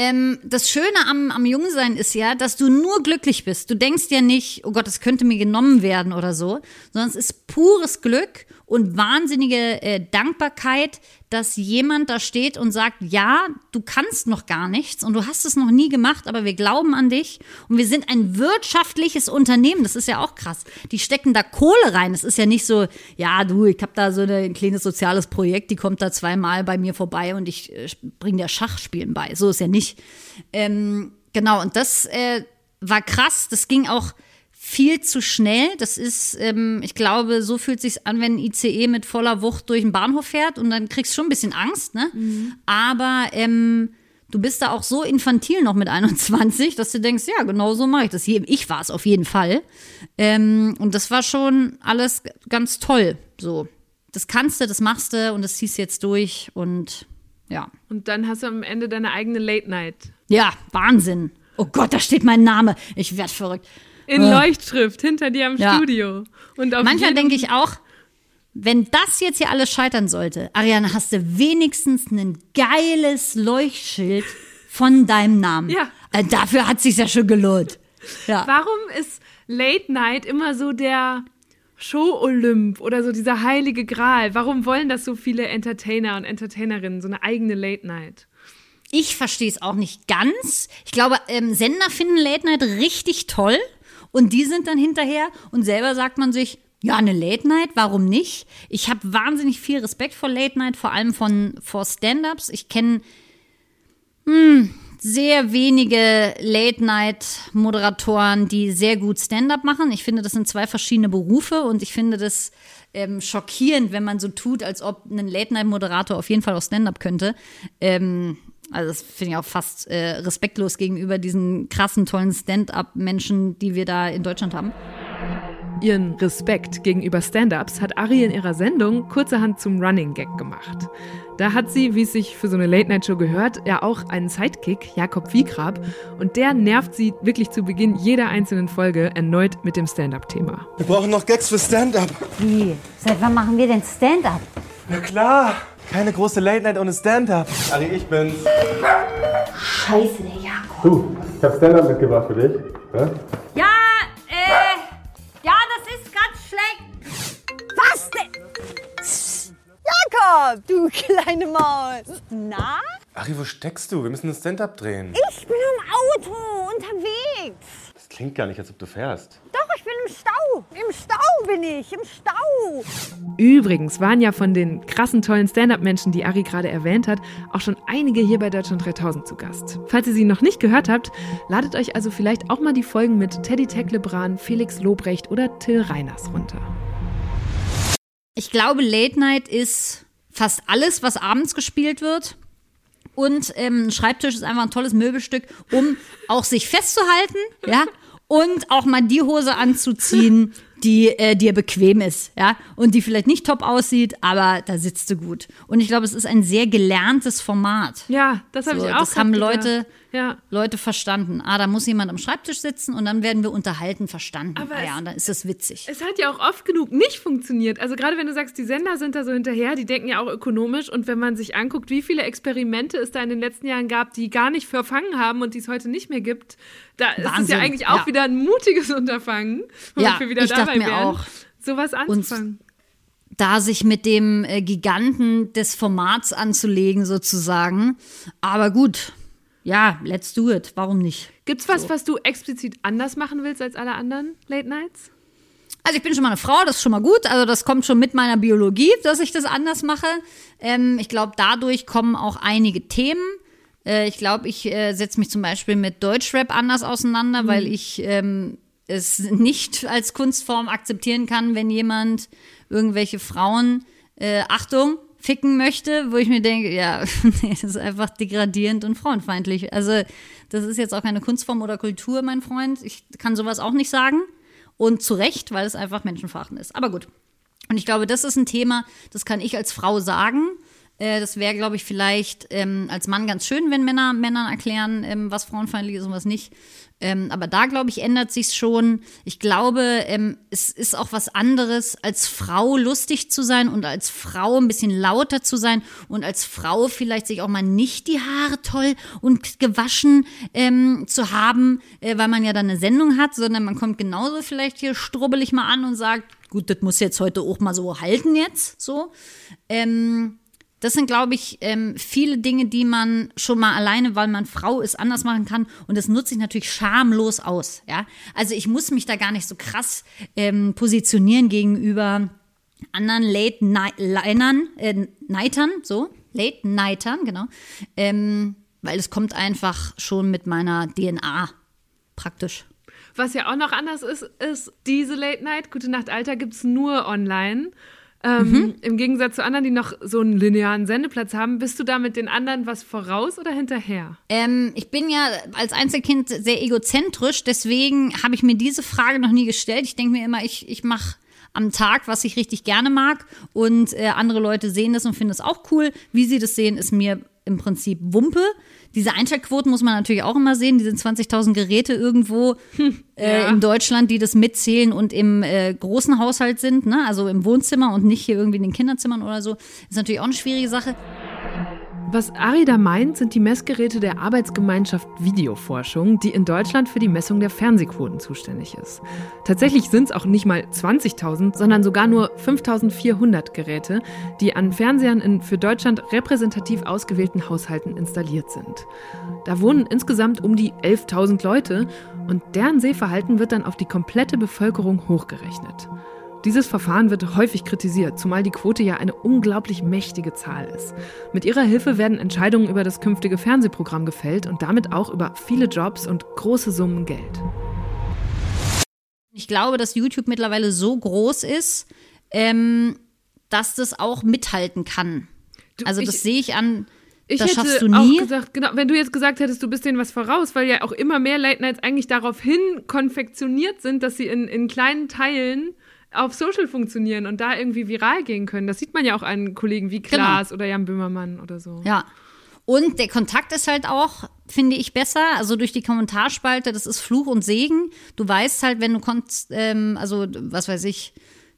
Ähm, das Schöne am, am Jungsein ist ja, dass du nur glücklich bist. Du denkst ja nicht, oh Gott, das könnte mir genommen werden oder so, sondern es ist pures Glück und wahnsinnige äh, Dankbarkeit, dass jemand da steht und sagt, ja, du kannst noch gar nichts und du hast es noch nie gemacht, aber wir glauben an dich und wir sind ein wirtschaftliches Unternehmen. Das ist ja auch krass. Die stecken da Kohle rein. Es ist ja nicht so, ja, du, ich habe da so ein kleines soziales Projekt, die kommt da zweimal bei mir vorbei und ich äh, bringe dir Schachspielen bei. So ist ja nicht. Ähm, genau, und das äh, war krass. Das ging auch viel zu schnell. Das ist, ähm, ich glaube, so fühlt sich's an, wenn ein ICE mit voller Wucht durch den Bahnhof fährt und dann kriegst du schon ein bisschen Angst, ne? Aber ähm, du bist da auch so infantil noch mit 21, dass du denkst, ja, genau so mache ich das. Hier, Ich war es auf jeden Fall. Ähm, und das war schon alles ganz toll. So, das kannst du, das machst du und das ziehst du jetzt durch und ja. Und dann hast du am Ende deine eigene Late Night. Ja, Wahnsinn. Oh Gott, da steht mein Name. Ich werd verrückt. In Ja. Leuchtschrift, hinter dir am Ja. Studio. Und Manchmal denke ich auch, wenn das jetzt hier alles scheitern sollte, Ariane, hast du wenigstens ein geiles Leuchtschild von deinem Namen. Ja. Äh, dafür hat sich ja schon gelohnt. Ja. Warum ist Late Night immer so der Show-Olymp oder so dieser heilige Gral? Warum wollen das so viele Entertainer und Entertainerinnen, so eine eigene Late Night? Ich verstehe es auch nicht ganz. Ich glaube, ähm, Sender finden Late Night richtig toll und die sind dann hinterher und selber sagt man sich, ja, eine Late Night, warum nicht? Ich habe wahnsinnig viel Respekt vor Late Night, vor allem von vor Stand-ups. Ich kenne hm, sehr wenige Late-Night-Moderatoren, die sehr gut Stand-up machen. Ich finde, das sind zwei verschiedene Berufe und ich finde das ähm, schockierend, wenn man so tut, als ob ein Late-Night-Moderator auf jeden Fall auch Stand-up könnte. Ähm, also das finde ich auch fast äh, respektlos gegenüber diesen krassen, tollen Stand-up-Menschen, die wir da in Deutschland haben. Ihren Respekt gegenüber Stand-ups hat Ari in ihrer Sendung kurzerhand zum Running Gag gemacht. Da hat sie, wie es sich für so eine Late-Night-Show gehört, ja auch einen Sidekick, Jakob Wiegrab, und der nervt sie wirklich zu Beginn jeder einzelnen Folge erneut mit dem Stand-up-Thema. Wir brauchen noch Gags für Stand-up. Wie? Seit wann machen wir denn Stand-up? Na klar, keine große Late-Night ohne Stand-up. Ari, ich bin's. Scheiße, der Jakob. Du, ich hab Stand-up mitgebracht für dich. Ja? Ja, äh, ja, das ist ganz schlecht. Was denn? Jakob, du kleine Maus. Na? Ari, wo steckst du? Wir müssen ein Stand-up drehen. Ich bin im Auto unterwegs. Das klingt gar nicht, als ob du fährst. Doch, ich bin im Stau. Im Stau bin ich, im Stau. Übrigens waren ja von den krassen, tollen Stand-up-Menschen, die Ari gerade erwähnt hat, auch schon einige hier bei Deutschland 3000 zu Gast. Falls ihr sie noch nicht gehört habt, ladet euch also vielleicht auch mal die Folgen mit Teddy Tecklebrand, Felix Lobrecht oder Till Reiners runter. Ich glaube, Late Night ist fast alles, was abends gespielt wird. Und ähm, ein Schreibtisch ist einfach ein tolles Möbelstück, um auch sich festzuhalten, ja, und auch mal die Hose anzuziehen, die äh, dir bequem ist, ja, und die vielleicht nicht top aussieht, aber da sitzt du gut. Und ich glaube, es ist ein sehr gelerntes Format. Ja, das habe So, ich auch das haben Leute. Ja. Leute verstanden. Ah, da muss jemand am Schreibtisch sitzen und dann werden wir unterhalten verstanden. Aber ah, ja, es- und dann ist das witzig. Es hat ja auch oft genug nicht funktioniert. Also gerade wenn du sagst, die Sender sind da so hinterher, die denken ja auch ökonomisch. Und wenn man sich anguckt, wie viele Experimente es da in den letzten Jahren gab, die gar nicht verfangen haben und die es heute nicht mehr gibt, da ist es Wahnsinn, ja eigentlich auch ja. wieder ein mutiges Unterfangen, womit Ja, wir wieder ich dabei mir wären, auch. sowas anzufangen. da sich mit dem äh, Giganten des Formats anzulegen, sozusagen. Aber gut, ja, let's do it. Warum nicht? Gibt's was, was du explizit anders machen willst als alle anderen Late Nights? Also ich bin schon mal eine Frau, das ist schon mal gut. Also das kommt schon mit meiner Biologie, dass ich das anders mache. Ähm, ich glaube, dadurch kommen auch einige Themen. Äh, ich glaube, ich äh, setze mich zum Beispiel mit Deutschrap anders auseinander, weil ich ähm, es nicht als Kunstform akzeptieren kann, wenn jemand irgendwelche Frauen, äh, Achtung, ficken möchte, wo ich mir denke, ja, das ist einfach degradierend und frauenfeindlich. Also das ist jetzt auch keine Kunstform oder Kultur, mein Freund. Ich kann sowas auch nicht sagen. Und zu Recht, weil es einfach menschenverachtend ist. Aber gut. Und ich glaube, das ist ein Thema, das kann ich als Frau sagen. Äh, das wäre, glaube ich, vielleicht ähm, als Mann ganz schön, wenn Männer Männern erklären, ähm, was frauenfeindlich ist und was nicht. Ähm, aber da, glaube ich, ändert sich schon. Ich glaube, ähm, es ist auch was anderes, als Frau lustig zu sein und als Frau ein bisschen lauter zu sein und als Frau vielleicht sich auch mal nicht die Haare toll und gewaschen ähm, zu haben, äh, weil man ja dann eine Sendung hat, sondern man kommt genauso vielleicht hier strubbelig mal an und sagt, gut, das muss jetzt heute auch mal so halten jetzt, so. Ähm, das sind, glaube ich, ähm, viele Dinge, die man schon mal alleine, weil man Frau ist, anders machen kann. Und das nutze ich natürlich schamlos aus. Ja? Also ich muss mich da gar nicht so krass ähm, positionieren gegenüber anderen Late-Linern, äh, Nightern, so, Late-Nightern, genau. Ähm, weil es kommt einfach schon mit meiner DNA praktisch. Was ja auch noch anders ist, ist diese Late Night, Gute Nacht Alter, gibt's nur online. Ähm, Mhm. Im Gegensatz zu anderen, die noch so einen linearen Sendeplatz haben, bist du da mit den anderen was voraus oder hinterher? Ähm, ich bin ja als Einzelkind sehr egozentrisch, deswegen habe ich mir diese Frage noch nie gestellt. Ich denke mir immer, ich, ich mache am Tag, was ich richtig gerne mag und äh, andere Leute sehen das und finden es auch cool. Wie sie das sehen, ist mir im Prinzip Wumpe. Diese Einschaltquoten muss man natürlich auch immer sehen. Diese 20.000 Geräte irgendwo äh, ja. in Deutschland, die das mitzählen und im äh, großen Haushalt sind, ne? also im Wohnzimmer und nicht hier irgendwie in den Kinderzimmern oder so, ist natürlich auch eine schwierige Sache. Was Ari da meint, sind die Messgeräte der Arbeitsgemeinschaft Videoforschung, die in Deutschland für die Messung der Fernsehquoten zuständig ist. Tatsächlich sind es auch nicht mal 20.000, sondern sogar nur 5.400 Geräte, die an Fernsehern in für Deutschland repräsentativ ausgewählten Haushalten installiert sind. Da wohnen insgesamt um die 11.000 Leute und deren Sehverhalten wird dann auf die komplette Bevölkerung hochgerechnet. Dieses Verfahren wird häufig kritisiert, zumal die Quote ja eine unglaublich mächtige Zahl ist. Mit ihrer Hilfe werden Entscheidungen über das künftige Fernsehprogramm gefällt und damit auch über viele Jobs und große Summen Geld. Ich glaube, dass YouTube mittlerweile so groß ist, ähm, dass das auch mithalten kann. Du, also das sehe ich an Ich das hätte schaffst du nie. auch gesagt, genau, wenn du jetzt gesagt hättest, du bist denen was voraus, weil ja auch immer mehr Late Nights eigentlich darauf hin konfektioniert sind, dass sie in, in kleinen Teilen auf Social funktionieren und da irgendwie viral gehen können. Das sieht man ja auch an Kollegen wie Klaas oder Jan Böhmermann oder so. Genau. Ja. Und der Kontakt ist halt auch, finde ich, besser. Also durch die Kommentarspalte, das ist Fluch und Segen. Du weißt halt, wenn du, konst, ähm, also was weiß ich,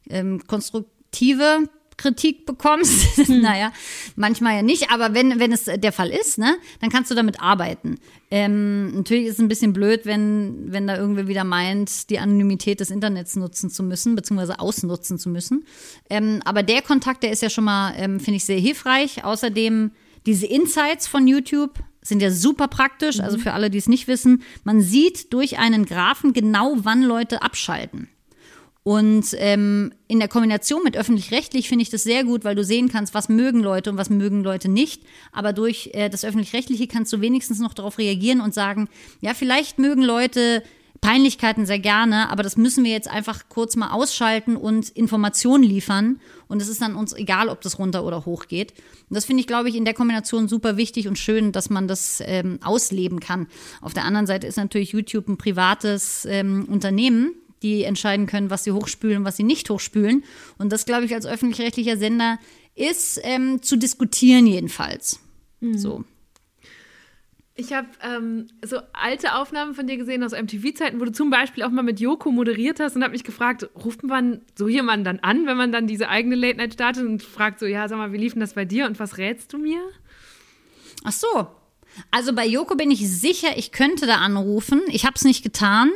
ähm, konstruktive Kritik bekommst, naja, manchmal ja nicht, aber wenn, wenn es der Fall ist, ne, dann kannst du damit arbeiten. Ähm, natürlich ist es ein bisschen blöd, wenn, wenn da irgendwer wieder meint, die Anonymität des Internets nutzen zu müssen, beziehungsweise ausnutzen zu müssen. Ähm, aber der Kontakt, der ist ja schon mal, ähm, finde ich, sehr hilfreich. Außerdem diese Insights von YouTube sind ja super praktisch, also für alle, die es nicht wissen. Man sieht durch einen Graphen genau, wann Leute abschalten. Und ähm, in der Kombination mit öffentlich-rechtlich finde ich das sehr gut, weil du sehen kannst, was mögen Leute und was mögen Leute nicht. Aber durch äh, das öffentlich-rechtliche kannst du wenigstens noch darauf reagieren und sagen, ja, vielleicht mögen Leute Peinlichkeiten sehr gerne, aber das müssen wir jetzt einfach kurz mal ausschalten und Informationen liefern. Und es ist dann uns egal, ob das runter oder hoch geht. Und das finde ich, glaube ich, in der Kombination super wichtig und schön, dass man das ähm, ausleben kann. Auf der anderen Seite ist natürlich YouTube ein privates ähm, Unternehmen die entscheiden können, was sie hochspülen, was sie nicht hochspülen. Und das, glaube ich, als öffentlich-rechtlicher Sender ist ähm, zu diskutieren jedenfalls. So. Ich habe ähm, so alte Aufnahmen von dir gesehen aus MTV-Zeiten, wo du zum Beispiel auch mal mit Joko moderiert hast und habe mich gefragt, ruft man so jemanden dann an, wenn man dann diese eigene Late Night startet und fragt so, ja, sag mal, wie lief denn das bei dir und was rätst du mir? Ach so. Also bei Joko bin ich sicher, ich könnte da anrufen. Ich habe es nicht getan,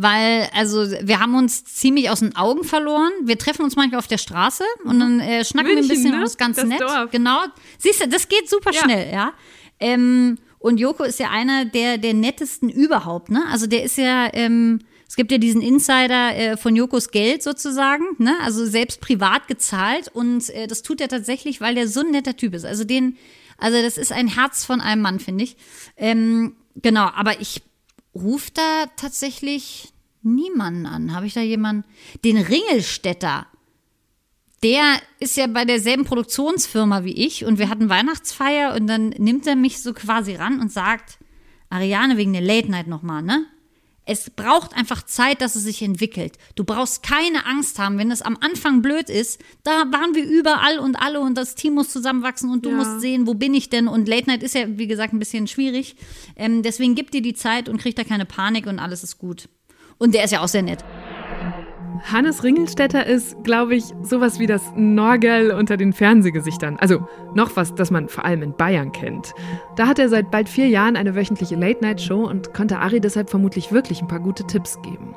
weil also wir haben uns ziemlich aus den Augen verloren. Wir treffen uns manchmal auf der Straße und dann äh, schnacken wir ein München, bisschen ne? und das ist ganz Das nett. Dorf. Genau. Siehst du, das geht super Ja. schnell, ja. Ähm, und Joko ist ja einer der der nettesten überhaupt, ne? Also der ist ja ähm, es gibt ja diesen Insider äh, von Jokos Geld sozusagen, ne? Also selbst privat gezahlt und äh, das tut er tatsächlich, weil der so ein netter Typ ist. Also den, also das ist ein Herz von einem Mann, finde ich. Ähm, genau, aber ich rufe da tatsächlich niemanden an. Habe ich da jemanden? Den Ringelstädter. Der ist ja bei derselben Produktionsfirma wie ich und wir hatten Weihnachtsfeier und dann nimmt er mich so quasi ran und sagt, Ariane, wegen der Late Night nochmal, ne? Es braucht einfach Zeit, dass es sich entwickelt. Du brauchst keine Angst haben, wenn es am Anfang blöd ist. Da waren wir überall und alle und das Team muss zusammenwachsen und du Ja. musst sehen, wo bin ich denn? Und Late Night ist ja, wie gesagt, ein bisschen schwierig. Ähm, deswegen gib dir die Zeit und krieg da keine Panik und alles ist gut. Und der ist ja auch sehr nett. Hannes Ringelstetter ist, glaube ich, sowas wie das Norgel unter den Fernsehgesichtern. Also noch was, das man vor allem in Bayern kennt. Da hat er seit bald vier Jahren eine wöchentliche Late-Night-Show und konnte Ari deshalb vermutlich wirklich ein paar gute Tipps geben.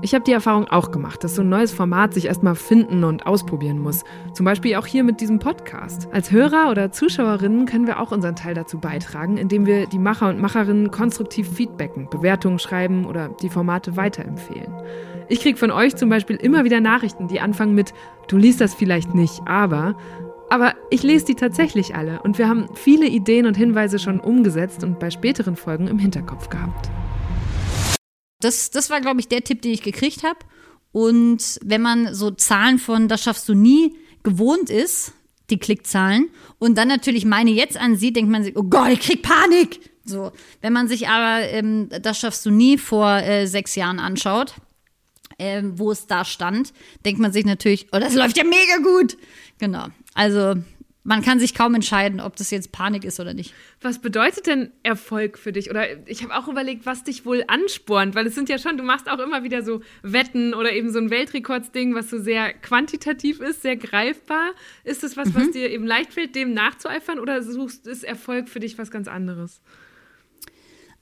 Ich habe die Erfahrung auch gemacht, dass so ein neues Format sich erstmal finden und ausprobieren muss. Zum Beispiel auch hier mit diesem Podcast. Als Hörer oder Zuschauerinnen können wir auch unseren Teil dazu beitragen, indem wir die Macher und Macherinnen konstruktiv feedbacken, Bewertungen schreiben oder die Formate weiterempfehlen. Ich kriege von euch zum Beispiel immer wieder Nachrichten, die anfangen mit, du liest das vielleicht nicht, aber. Aber ich lese die tatsächlich alle und wir haben viele Ideen und Hinweise schon umgesetzt und bei späteren Folgen im Hinterkopf gehabt. Das, das war, glaube ich, der Tipp, den ich gekriegt habe. Und wenn man so Zahlen von das schaffst du nie gewohnt ist, die Klickzahlen, und dann natürlich meine jetzt ansieht, denkt man sich, oh Gott, ich krieg Panik. So, wenn man sich aber ähm, das schaffst du nie vor äh, sechs Jahren anschaut, ähm, wo es da stand, denkt man sich natürlich, oh, das läuft ja mega gut. Genau. Also man kann sich kaum entscheiden, ob das jetzt Panik ist oder nicht. Was bedeutet denn Erfolg für dich? Oder ich habe auch überlegt, was dich wohl anspornt, weil es sind ja schon, du machst auch immer wieder so Wetten oder eben so ein Weltrekordsding, was so sehr quantitativ ist, sehr greifbar. Ist das was, was dir eben leicht fällt, dem nachzueifern oder suchst ist Erfolg für dich was ganz anderes?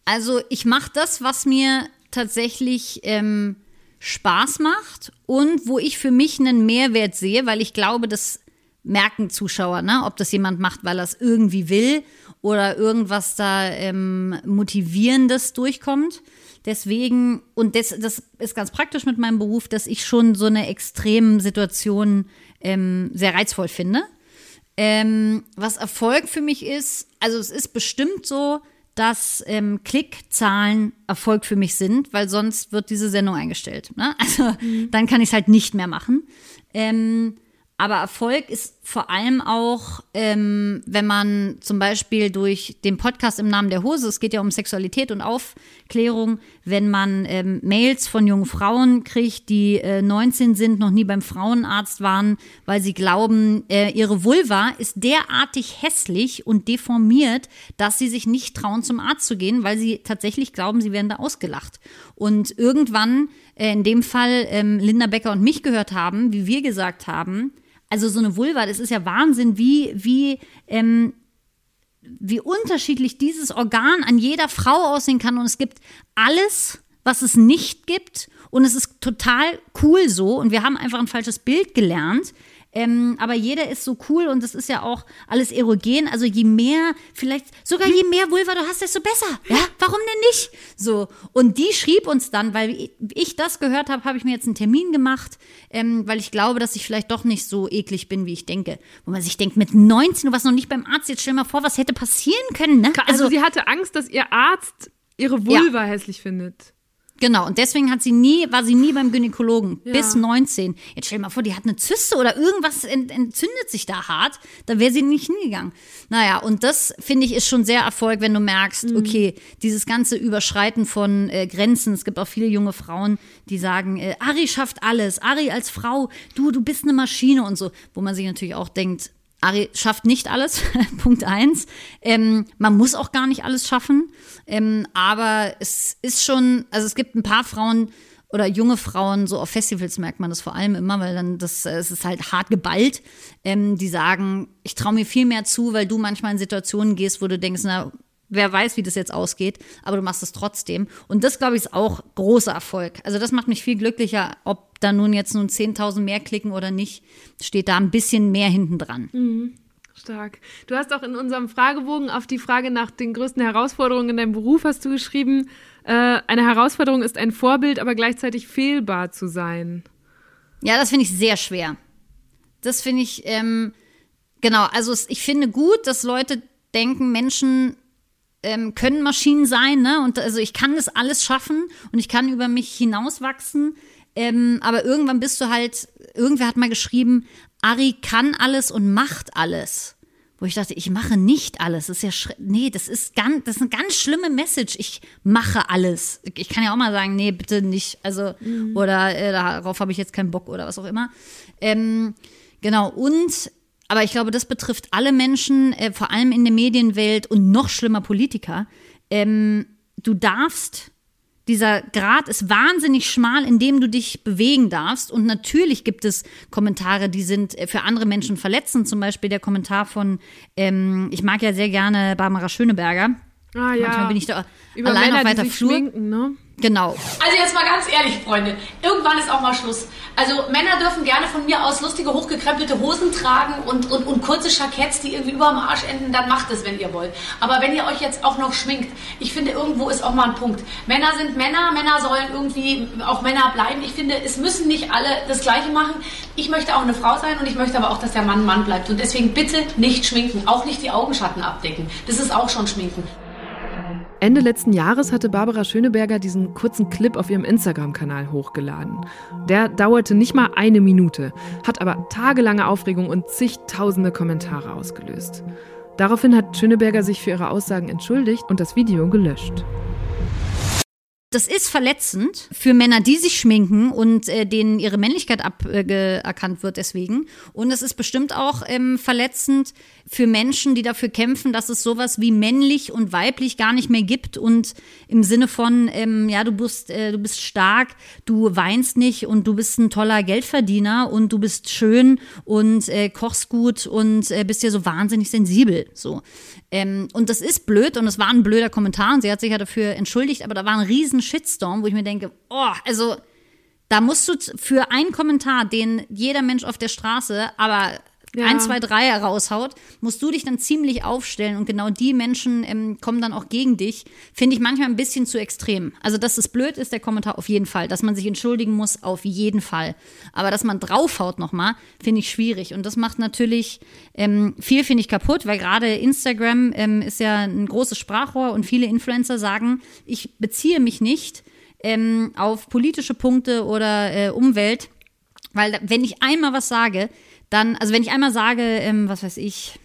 Also ich mache das, was mir tatsächlich ähm, Spaß macht und wo ich für mich einen Mehrwert sehe, weil ich glaube, das merken Zuschauer, ne? ob das jemand macht, weil er es irgendwie will oder irgendwas da ähm, Motivierendes durchkommt. Deswegen, und das, das ist ganz praktisch mit meinem Beruf, dass ich schon so eine extremen Situation ähm, sehr reizvoll finde. Ähm, was Erfolg für mich ist, also es ist bestimmt so, dass ähm, Klickzahlen Erfolg für mich sind, weil sonst wird diese Sendung eingestellt. Ne? Also dann kann ich es halt nicht mehr machen. Ähm, Aber Erfolg ist vor allem auch, ähm, wenn man zum Beispiel durch den Podcast im Namen der Hose, es geht ja um Sexualität und Aufklärung, wenn man ähm, Mails von jungen Frauen kriegt, die äh, 19 sind, noch nie beim Frauenarzt waren, weil sie glauben, äh, ihre Vulva ist derartig hässlich und deformiert, dass sie sich nicht trauen, zum Arzt zu gehen, weil sie tatsächlich glauben, sie werden da ausgelacht. Und irgendwann, äh, in dem Fall ähm, Linda Becker und mich gehört haben, wie wir gesagt haben, also so eine Vulva, das ist ja Wahnsinn, wie, wie, ähm, wie unterschiedlich dieses Organ an jeder Frau aussehen kann. Und es gibt alles, was es nicht gibt. Und es ist total cool so. Und wir haben einfach ein falsches Bild gelernt. Ähm, aber jeder ist so cool und das ist ja auch alles erogen. Also je mehr, vielleicht sogar je mehr Vulva du hast, desto besser. Ja, warum denn nicht? So. Und die schrieb uns dann, weil ich das gehört habe, habe ich mir jetzt einen Termin gemacht, ähm, weil ich glaube, dass ich vielleicht doch nicht so eklig bin, wie ich denke. Wo man sich denkt, mit 19, du warst noch nicht beim Arzt, jetzt stell mal vor, was hätte passieren können, ne? Also, also sie hatte Angst, dass ihr Arzt ihre Vulva ja. hässlich findet. Genau, und deswegen hat sie nie, war sie nie beim Gynäkologen. Ja. Bis 19. Jetzt stell dir mal vor, die hat eine Zyste oder irgendwas ent, entzündet sich da hart. Da wäre sie nicht hingegangen. Naja, und das finde ich ist schon sehr Erfolg, wenn du merkst, mhm. okay, dieses ganze Überschreiten von äh, Grenzen. Es gibt auch viele junge Frauen, die sagen, äh, Ari schafft alles. Ari als Frau, du, du bist eine Maschine und so. Wo man sich natürlich auch denkt, Ari schafft nicht alles, Punkt eins. Ähm, man muss auch gar nicht alles schaffen. Ähm, aber es ist schon, also es gibt ein paar Frauen oder junge Frauen, so auf Festivals merkt man das vor allem immer, weil dann das, es ist halt hart geballt, ähm, die sagen, ich traue mir viel mehr zu, weil du manchmal in Situationen gehst, wo du denkst, na, wer weiß, wie das jetzt ausgeht, aber du machst es trotzdem. Und das, glaube ich, ist auch großer Erfolg. Also das macht mich viel glücklicher, ob da nun jetzt nun 10.000 mehr klicken oder nicht, steht da ein bisschen mehr hinten dran. Mhm. Stark. Du hast auch in unserem Fragebogen auf die Frage nach den größten Herausforderungen in deinem Beruf hast du geschrieben, äh, eine Herausforderung ist ein Vorbild, aber gleichzeitig fehlbar zu sein. Ja, das finde ich sehr schwer. Das finde ich, ähm, genau, also ich finde gut, dass Leute denken, Menschen ähm, können Maschinen sein, ne? Und also ich kann das alles schaffen und ich kann über mich hinauswachsen. Ähm, aber irgendwann bist du halt, irgendwer hat mal geschrieben, Ari kann alles und macht alles. Wo ich dachte, ich mache nicht alles. Das ist ja, nee, das ist ganz, das ist eine ganz schlimme Message. Ich mache alles. Ich kann ja auch mal sagen, nee, bitte nicht. Also, mhm. oder äh, darauf habe ich jetzt keinen Bock oder was auch immer. Ähm, genau. Und aber ich glaube, das betrifft alle Menschen, äh, vor allem in der Medienwelt und noch schlimmer Politiker. Ähm, du darfst, dieser Grad ist wahnsinnig schmal, in dem du dich bewegen darfst. Und natürlich gibt es Kommentare, die sind äh, für andere Menschen verletzend. Zum Beispiel der Kommentar von, ähm, ich mag ja sehr gerne Barbara Schöneberger. Ah ja. Manchmal bin ich da Über allein Männer, auf weiter Flur. Schminken, ne? Genau. Also jetzt mal ganz ehrlich, Freunde, irgendwann ist auch mal Schluss. Also Männer dürfen gerne von mir aus lustige, hochgekrempelte Hosen tragen und, und, und kurze Jacketts, die irgendwie über dem Arsch enden, dann macht es, wenn ihr wollt. Aber wenn ihr euch jetzt auch noch schminkt, ich finde, irgendwo ist auch mal ein Punkt. Männer sind Männer, Männer sollen irgendwie auch Männer bleiben. Ich finde, es müssen nicht alle das Gleiche machen. Ich möchte auch eine Frau sein und ich möchte aber auch, dass der Mann Mann bleibt. Und deswegen bitte nicht schminken, auch nicht die Augenschatten abdecken. Das ist auch schon Schminken. Ende letzten Jahres hatte Barbara Schöneberger diesen kurzen Clip auf ihrem Instagram-Kanal hochgeladen. Der dauerte nicht mal eine Minute, hat aber tagelange Aufregung und zigtausende Kommentare ausgelöst. Daraufhin hat Schöneberger sich für ihre Aussagen entschuldigt und das Video gelöscht. Das ist verletzend für Männer, die sich schminken und äh, denen ihre Männlichkeit aberkannt äh, wird deswegen. Und es ist bestimmt auch ähm, verletzend für Menschen, die dafür kämpfen, dass es sowas wie männlich und weiblich gar nicht mehr gibt und im Sinne von, ähm, ja, du bist, äh, du bist stark, du weinst nicht und du bist ein toller Geldverdiener und du bist schön und äh, kochst gut und äh, bist ja so wahnsinnig sensibel. So. Ähm, und das ist blöd und es war ein blöder Kommentar und sie hat sich ja dafür entschuldigt, aber da war ein riesen Shitstorm, wo ich mir denke, oh, also da musst du für einen Kommentar, den jeder Mensch auf der Straße, aber ja. ein, zwei, drei raushaut, musst du dich dann ziemlich aufstellen und genau die Menschen ähm, kommen dann auch gegen dich. Finde ich manchmal ein bisschen zu extrem. Also, dass es blöd ist, der Kommentar auf jeden Fall. Dass man sich entschuldigen muss, auf jeden Fall. Aber dass man draufhaut nochmal, finde ich schwierig. Und das macht natürlich ähm, viel, finde ich, kaputt, weil gerade Instagram ähm, ist ja ein großes Sprachrohr und viele Influencer sagen, ich beziehe mich nicht ähm, auf politische Punkte oder äh, Umwelt. Weil wenn ich einmal was sage, dann, also wenn ich einmal sage, ähm, was weiß ich,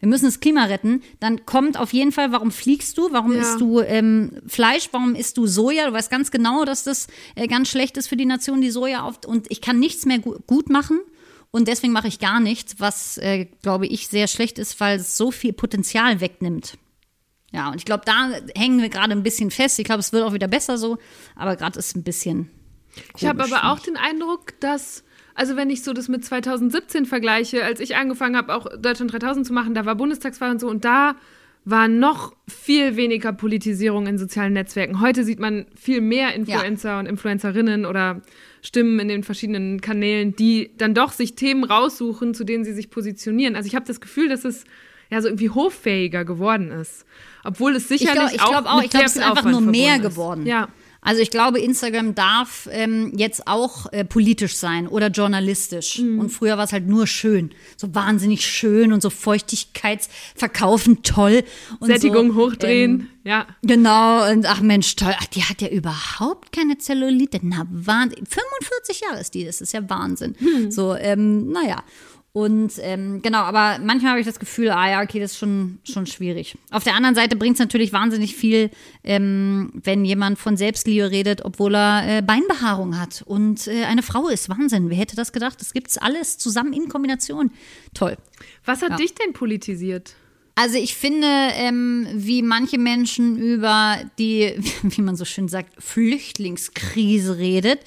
wir müssen das Klima retten, dann kommt auf jeden Fall, warum fliegst du, warum Ja. isst du ähm, Fleisch, warum isst du Soja? Du weißt ganz genau, dass das äh, ganz schlecht ist für die Nation, die Soja auf und ich kann nichts mehr gu gut machen. Und deswegen mache ich gar nichts, was, äh, glaube ich, sehr schlecht ist, weil es so viel Potenzial wegnimmt. Ja, und ich glaube, da hängen wir gerade ein bisschen fest. Ich glaube, es wird auch wieder besser so, aber gerade ist ein bisschen. Ich habe aber auch den Eindruck, dass, also wenn ich so das mit 2017 vergleiche, als ich angefangen habe, auch Deutschland 3000 zu machen, da war Bundestagswahl und so und da war noch viel weniger Politisierung in sozialen Netzwerken. Heute sieht man viel mehr Influencer und Influencerinnen oder Stimmen in den verschiedenen Kanälen, die dann doch sich Themen raussuchen, zu denen sie sich positionieren. Also ich habe das Gefühl, dass es ja so irgendwie hoffähiger geworden ist. Obwohl es Ich sicherlich glaube ich auch, glaub auch, mit ich glaube, es ist einfach nur mehr ist. geworden. Ja. Also ich glaube, Instagram darf ähm, jetzt auch äh, politisch sein oder journalistisch. Mhm. Und früher war es halt nur schön. So wahnsinnig schön und so Feuchtigkeitsverkaufen toll. Und Sättigung so, hochdrehen, Ähm, ja. Genau, und ach Mensch, toll. Ach, die hat ja überhaupt keine Zellulite. Na, Wahnsinn. 45 Jahre ist die, das ist ja Wahnsinn. Hm. So, ähm, naja. Und ähm, genau, aber manchmal habe ich das Gefühl, ah ja, okay, das ist schon, schon schwierig. Auf der anderen Seite bringt es natürlich wahnsinnig viel, ähm, wenn jemand von Selbstliebe redet, obwohl er äh, Beinbehaarung hat und äh, eine Frau ist. Wahnsinn, wer hätte das gedacht? Das gibt's alles zusammen in Kombination. Toll. Was hat Ja. dich denn politisiert? Also ich finde, ähm, wie manche Menschen über die, wie man so schön sagt, Flüchtlingskrise redet,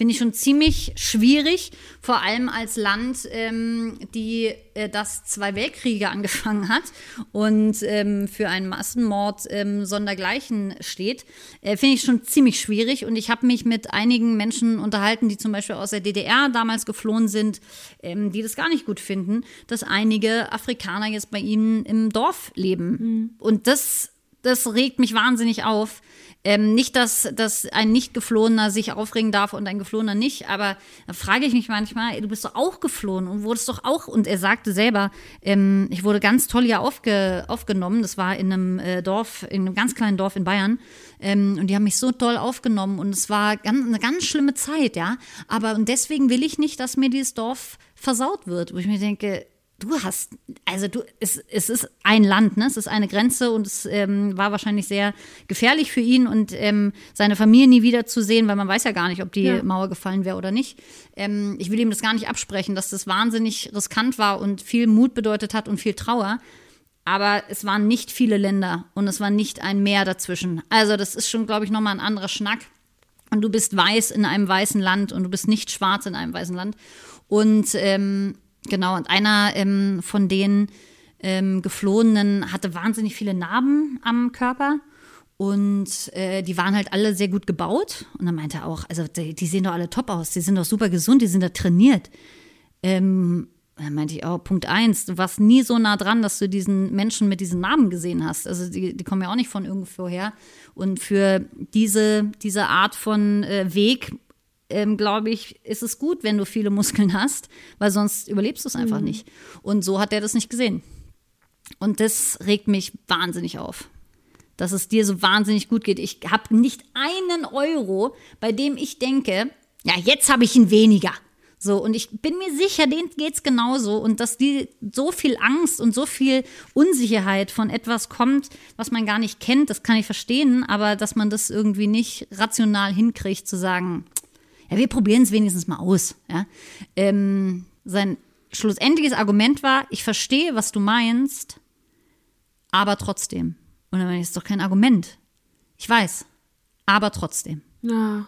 finde ich schon ziemlich schwierig, vor allem als Land, ähm, die äh, das zwei Weltkriege angefangen hat und ähm, für einen Massenmord ähm, sondergleichen steht, äh, finde ich schon ziemlich schwierig. Und ich habe mich mit einigen Menschen unterhalten, die zum Beispiel aus der DDR damals geflohen sind, ähm, die das gar nicht gut finden, dass einige Afrikaner jetzt bei ihnen im Dorf leben. Und das, das regt mich wahnsinnig auf. Ähm, nicht, dass, dass ein Nicht-Geflohener sich aufregen darf und ein Geflohener nicht, aber da frage ich mich manchmal, du bist doch auch geflohen und wurdest doch auch, und er sagte selber, ähm, ich wurde ganz toll hier aufge, aufgenommen, das war in einem äh, Dorf, in einem ganz kleinen Dorf in Bayern, ähm, und die haben mich so toll aufgenommen und es war ganz, eine ganz schlimme Zeit, ja, aber und deswegen will ich nicht, dass mir dieses Dorf versaut wird, wo ich mir denke, du hast, also du, es, es ist ein Land, ne? Es ist eine Grenze und es ähm, war wahrscheinlich sehr gefährlich für ihn und ähm, seine Familie nie wieder zu sehen, weil man weiß ja gar nicht, ob die Ja. Mauer gefallen wäre oder nicht. Ähm, ich will ihm das gar nicht absprechen, dass das wahnsinnig riskant war und viel Mut bedeutet hat und viel Trauer. Aber es waren nicht viele Länder und es war nicht ein Meer dazwischen. Also das ist schon, glaube ich, nochmal ein anderer Schnack. Und du bist weiß in einem weißen Land und du bist nicht schwarz in einem weißen Land. Und ähm, genau, und einer ähm, von den ähm, Geflohenen hatte wahnsinnig viele Narben am Körper. Und äh, die waren halt alle sehr gut gebaut. Und dann meinte er auch, also die, die sehen doch alle top aus, die sind doch super gesund, die sind da trainiert. Ähm, dann meinte ich auch, Punkt eins, du warst nie so nah dran, dass du diesen Menschen mit diesen Namen gesehen hast. Also die, die kommen ja auch nicht von irgendwo her. Und für diese, diese Art von äh, Weg, ähm, glaube ich, ist es gut, wenn du viele Muskeln hast, weil sonst überlebst du es einfach Mhm. nicht. Und so hat er das nicht gesehen. Und das regt mich wahnsinnig auf. Dass es dir so wahnsinnig gut geht. Ich habe nicht einen Euro, bei dem ich denke, ja, jetzt habe ich ihn weniger. So, und ich bin mir sicher, denen geht's genauso. Und dass die so viel Angst und so viel Unsicherheit von etwas kommt, was man gar nicht kennt, das kann ich verstehen, aber dass man das irgendwie nicht rational hinkriegt, zu sagen, ja, wir probieren es wenigstens mal aus. Ja? Ähm, sein schlussendliches Argument war, ich verstehe, was du meinst, aber trotzdem. Und dann meine ich, das ist doch kein Argument. Ich weiß, aber trotzdem. Ja.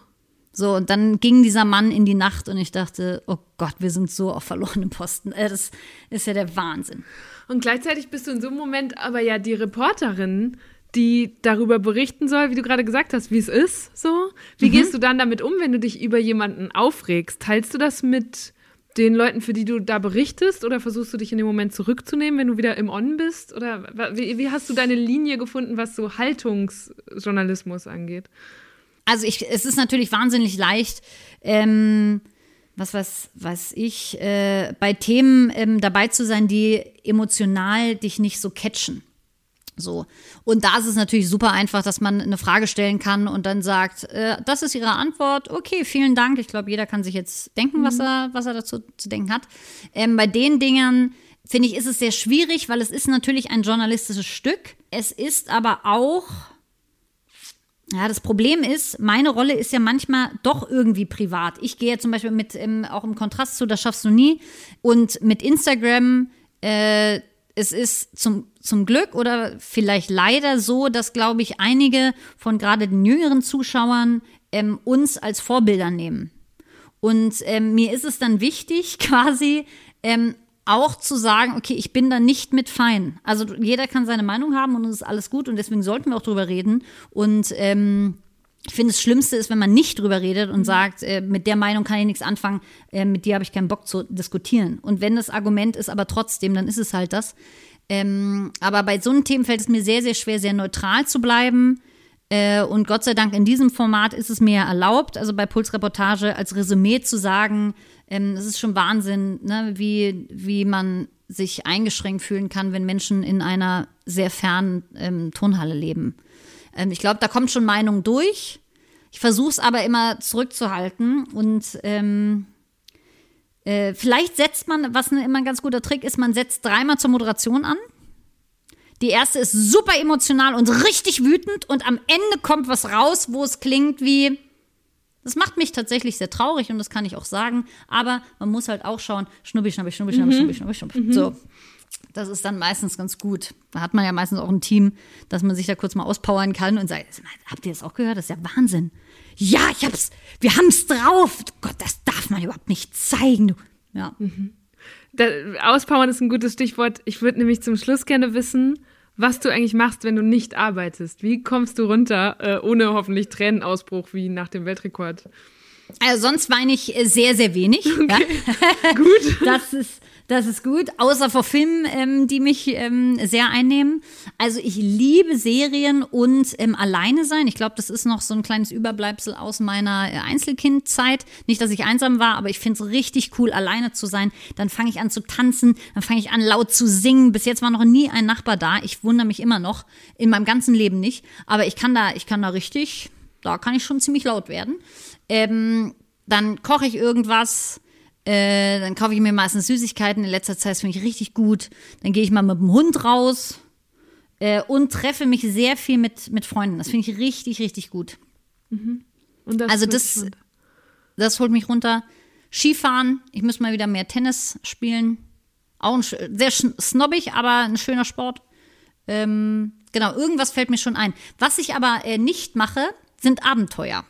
So, und dann ging dieser Mann in die Nacht und ich dachte, oh Gott, wir sind so auf verlorenen Posten. Äh, Das ist ja der Wahnsinn. Und gleichzeitig bist du in so einem Moment aber ja die Reporterin, die darüber berichten soll, wie du gerade gesagt hast, wie es ist. So, wie Mhm. gehst du dann damit um, wenn du dich über jemanden aufregst? Teilst du das mit den Leuten, für die du da berichtest, oder versuchst du dich in dem Moment zurückzunehmen, wenn du wieder im On bist? Oder wie, wie hast du deine Linie gefunden, was so Haltungsjournalismus angeht? Also ich, es ist natürlich wahnsinnig leicht, ähm, was weiß, weiß ich, äh, bei Themen ähm, dabei zu sein, die emotional dich nicht so catchen. So. Und da ist es natürlich super einfach, dass man eine Frage stellen kann und dann sagt, äh, das ist Ihre Antwort. Okay, vielen Dank. Ich glaube, jeder kann sich jetzt denken, was er, was er dazu zu denken hat. Ähm, bei den Dingern, finde ich, ist es sehr schwierig, weil es ist natürlich ein journalistisches Stück. Es ist aber auch, ja, das Problem ist, meine Rolle ist ja manchmal doch irgendwie privat. Ich gehe ja zum Beispiel mit, ähm, auch im Kontrast zu, das schaffst du nie. Und mit Instagram, äh, es ist zum, zum Glück oder vielleicht leider so, dass, glaube ich, einige von gerade den jüngeren Zuschauern ähm, uns als Vorbilder nehmen. Und ähm, mir ist es dann wichtig, quasi ähm, auch zu sagen, okay, ich bin da nicht mit fein. Also jeder kann seine Meinung haben und es ist alles gut und deswegen sollten wir auch drüber reden. Und ähm, ich finde, das Schlimmste ist, wenn man nicht drüber redet und sagt, äh, mit der Meinung kann ich nichts anfangen, äh, mit dir habe ich keinen Bock zu diskutieren. Und wenn das Argument ist aber trotzdem, dann ist es halt das. Ähm, aber bei so einem Themen fällt es mir sehr, sehr schwer, sehr neutral zu bleiben. Äh, und Gott sei Dank in diesem Format ist es mir erlaubt, also bei Pulsreportage als Resümee zu sagen, ähm, das ist schon Wahnsinn, ne, wie, wie man sich eingeschränkt fühlen kann, wenn Menschen in einer sehr fernen ähm, Turnhalle leben. Ähm, ich glaube, da kommt schon Meinung durch. Ich versuche es aber immer zurückzuhalten und ähm, äh, vielleicht setzt man, was immer ein ganz guter Trick ist, man setzt dreimal zur Moderation an. Die erste ist super emotional und richtig wütend und am Ende kommt was raus, wo es klingt wie, das macht mich tatsächlich sehr traurig und das kann ich auch sagen, aber man muss halt auch schauen, schnubbi, schnubbi, schnubbi, schnubbi, schnubbi, schnubbi, schnubbi. Mhm. So. Das ist dann meistens ganz gut. Da hat man ja meistens auch ein Team, dass man sich da kurz mal auspowern kann und sagt, habt ihr das auch gehört? Das ist ja Wahnsinn. Ja, ich hab's, wir haben's drauf. Gott, das darf man überhaupt nicht zeigen. Du. Ja. Mhm. Da, auspowern ist ein gutes Stichwort. Ich würde nämlich zum Schluss gerne wissen, was du eigentlich machst, wenn du nicht arbeitest. Wie kommst du runter, äh, ohne hoffentlich Tränenausbruch wie nach dem Weltrekord? Also sonst weine ich sehr, sehr wenig. Okay. Ja. Gut. Das ist, das ist gut, außer vor Filmen, ähm, die mich ähm, sehr einnehmen. Also ich liebe Serien und ähm, alleine sein. Ich glaube, das ist noch so ein kleines Überbleibsel aus meiner äh, Einzelkindzeit. Nicht, dass ich einsam war, aber ich finde es richtig cool, alleine zu sein. Dann fange ich an zu tanzen, dann fange ich an laut zu singen. Bis jetzt war noch nie ein Nachbar da. Ich wundere mich immer noch, in meinem ganzen Leben nicht. Aber ich kann da, ich kann da richtig, da kann ich schon ziemlich laut werden. Ähm, dann koche ich irgendwas äh, dann kaufe ich mir meistens Süßigkeiten. In letzter Zeit finde ich richtig gut. Dann gehe ich mal mit dem Hund raus äh, und treffe mich sehr viel mit, mit Freunden. Das finde ich richtig, richtig gut. Mhm. Das also das, das holt mich runter. Skifahren, ich muss mal wieder mehr Tennis spielen. Auch ein, sehr snobbig, aber ein schöner Sport. Ähm, genau, irgendwas fällt mir schon ein. Was ich aber äh, nicht mache, sind Abenteuer.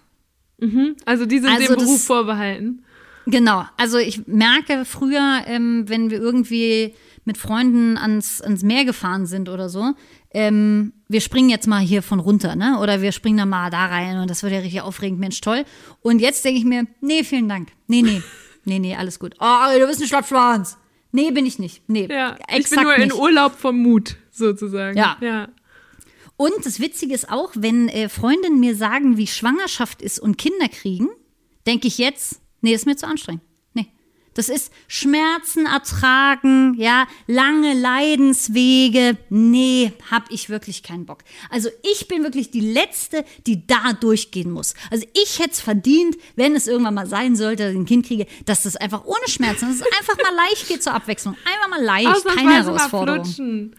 Mhm. Also die sind also dem Beruf vorbehalten. Genau, also ich merke früher, ähm, wenn wir irgendwie mit Freunden ans, ans Meer gefahren sind oder so, ähm, wir springen jetzt mal hier von runter, ne? Oder wir springen dann mal da rein und das wird ja richtig aufregend, Mensch, toll. Und jetzt denke ich mir, nee, vielen Dank. Nee, nee, nee, nee, alles gut. Oh, du bist ein Schlappschwanz. Nee, bin ich nicht. Nee, ja, ich bin nur in nicht. Urlaub vom Mut, sozusagen. Ja. ja. Und das Witzige ist auch, wenn äh, Freundinnen mir sagen, wie Schwangerschaft ist und Kinder kriegen, denke ich jetzt, Nee, ist mir zu anstrengend. Nee. Das ist Schmerzen ertragen, ja, lange Leidenswege. Nee, hab ich wirklich keinen Bock. Also ich bin wirklich die Letzte, die da durchgehen muss. Also ich hätte es verdient, wenn es irgendwann mal sein sollte, dass ich ein Kind kriege, dass das einfach ohne Schmerzen, dass es einfach mal leicht geht zur Abwechslung. Einfach mal leicht, keine Herausforderung.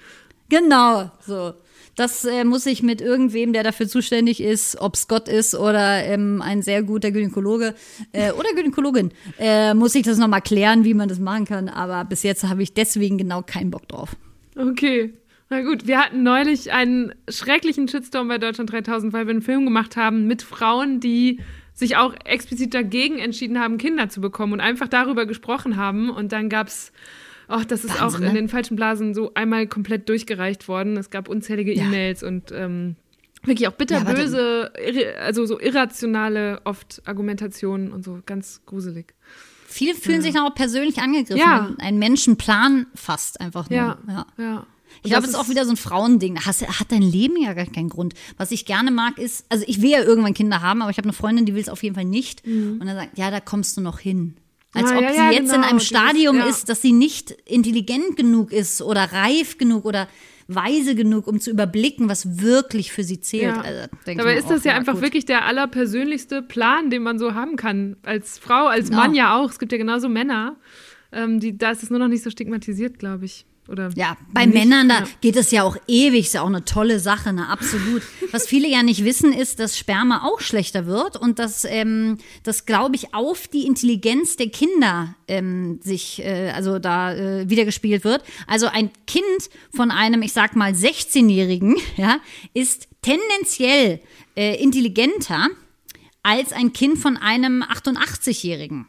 Genau, so. Das äh, muss ich mit irgendwem, der dafür zuständig ist, ob es Gott ist oder ähm, ein sehr guter Gynäkologe äh, oder Gynäkologin, äh, muss ich das nochmal klären, wie man das machen kann. Aber bis jetzt habe ich deswegen genau keinen Bock drauf. Okay. Na gut, wir hatten neulich einen schrecklichen Shitstorm bei Deutschland 3000, weil wir einen Film gemacht haben mit Frauen, die sich auch explizit dagegen entschieden haben, Kinder zu bekommen und einfach darüber gesprochen haben. Und dann gab es Ach, das ist Wahnsinn, auch in ne? den falschen Blasen so einmal komplett durchgereicht worden. Es gab unzählige E-Mails und ähm, wirklich auch bitterböse, ja, also so irrationale oft Argumentationen und so ganz gruselig. Viele fühlen ja. sich auch persönlich angegriffen, ja. ein Menschenplan fasst einfach nur. Ja, ja. ja. Ich glaube, es ist auch wieder so ein Frauending. Hast, hat dein Leben ja gar keinen Grund. Was ich gerne mag, ist, also ich will ja irgendwann Kinder haben, aber ich habe eine Freundin, die will es auf jeden Fall nicht. Mhm. Und dann sagt, ja, da kommst du noch hin. Als Ah, ob ja, sie ja, jetzt in genau, einem dieses- Stadium ja. ist, dass sie nicht intelligent genug ist oder reif genug oder weise genug, um zu überblicken, was wirklich für sie zählt. Ja. Also, Dabei ist das auch, ja einfach gut. wirklich der allerpersönlichste Plan, den man so haben kann. Als Frau, als Ja. Mann ja auch. Es gibt ja genauso Männer. Ähm, die, da ist es nur noch nicht so stigmatisiert, glaube ich. Oder Ja, bei nicht. Männern, da Ja. geht es ja auch ewig, ist ja auch eine tolle Sache, ne, absolut. Was viele ja nicht wissen, ist, dass Sperma auch schlechter wird und dass ähm, das, glaube ich, auf die Intelligenz der Kinder ähm, sich, äh, also da äh, wiedergespiegelt wird. Also ein Kind von einem, ich sag mal, 16-Jährigen, ja, ist tendenziell äh, intelligenter als ein Kind von einem 88-Jährigen.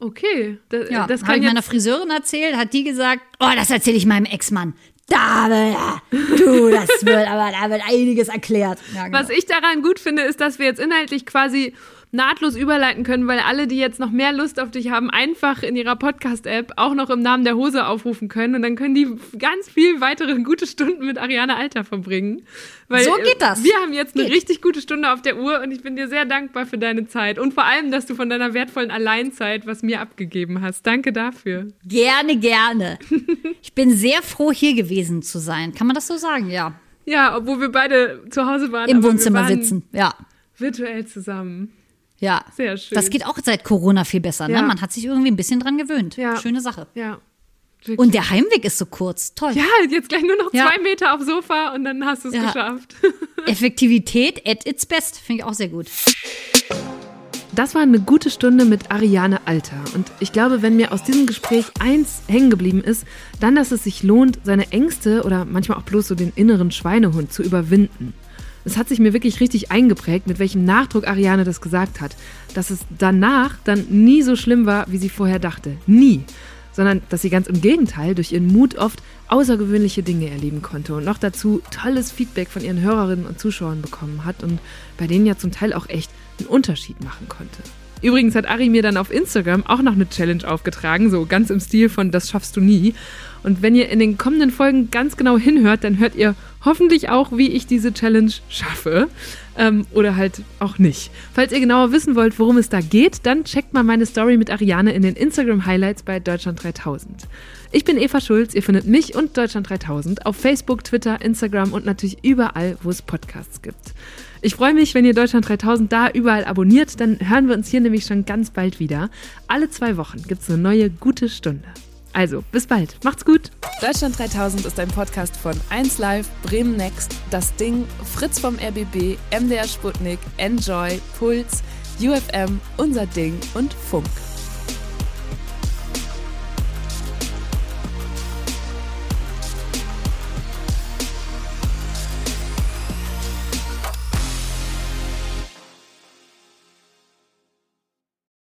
Okay, da, Ja, das habe kann ich meiner Friseurin erzählt, hat die gesagt, oh, das erzähle ich meinem Ex-Mann. Da, wird- du, das wird, aber da wird einiges erklärt. Ja, genau. Was ich daran gut finde, ist, dass wir jetzt inhaltlich quasi nahtlos überleiten können, weil alle, die jetzt noch mehr Lust auf dich haben, einfach in ihrer Podcast-App auch noch im Namen der Hose aufrufen können und dann können die ganz viel weitere gute Stunden mit Ariane Alter verbringen. Weil, So geht das. äh, Wir haben jetzt eine Geht. richtig gute Stunde auf der Uhr und ich bin dir sehr dankbar für deine Zeit und vor allem, dass du von deiner wertvollen Alleinzeit was mir abgegeben hast. Danke dafür. Gerne, gerne. Ich bin sehr froh, hier gewesen zu sein. Kann man das so sagen? Ja. Ja, obwohl wir beide zu Hause waren. Im Wohnzimmer waren sitzen. Ja. Virtuell zusammen. Ja. Sehr schön. Das geht auch seit Corona viel besser. Ne? Ja. Man hat sich irgendwie ein bisschen dran gewöhnt. Ja. Schöne Sache. Ja. Und der Heimweg ist so kurz. Toll. Ja, jetzt gleich nur noch Ja. zwei Meter aufs Sofa und dann hast du es Ja. geschafft. Effektivität at its best. Finde ich auch sehr gut. Das war eine gute Stunde mit Ariane Alter. Und ich glaube, wenn mir aus diesem Gespräch eins hängen geblieben ist, dann, dass es sich lohnt, seine Ängste oder manchmal auch bloß so den inneren Schweinehund zu überwinden. Es hat sich mir wirklich richtig eingeprägt, mit welchem Nachdruck Ariane das gesagt hat. Dass es danach dann nie so schlimm war, wie sie vorher dachte. Nie. Sondern dass sie ganz im Gegenteil durch ihren Mut oft außergewöhnliche Dinge erleben konnte und noch dazu tolles Feedback von ihren Hörerinnen und Zuschauern bekommen hat und bei denen ja zum Teil auch echt einen Unterschied machen konnte. Übrigens hat Ari mir dann auf Instagram auch noch eine Challenge aufgetragen, so ganz im Stil von Das schaffst du nie. Und wenn ihr in den kommenden Folgen ganz genau hinhört, dann hört ihr hoffentlich auch, wie ich diese Challenge schaffe. Ähm, oder halt auch nicht. Falls ihr genauer wissen wollt, worum es da geht, dann checkt mal meine Story mit Ariane in den Instagram-Highlights bei Deutschland 3000. Ich bin Eva Schulz, ihr findet mich und Deutschland 3000 auf Facebook, Twitter, Instagram und natürlich überall, wo es Podcasts gibt. Ich freue mich, wenn ihr Deutschland 3000 da überall abonniert, dann hören wir uns hier nämlich schon ganz bald wieder. Alle zwei Wochen gibt es eine neue gute Stunde. Also, bis bald. Macht's gut. Deutschland 3000 ist ein Podcast von 1Live, Bremen Next, Das Ding, Fritz vom RBB, MDR Sputnik, Enjoy, Puls, UFM, Unser Ding und Funk.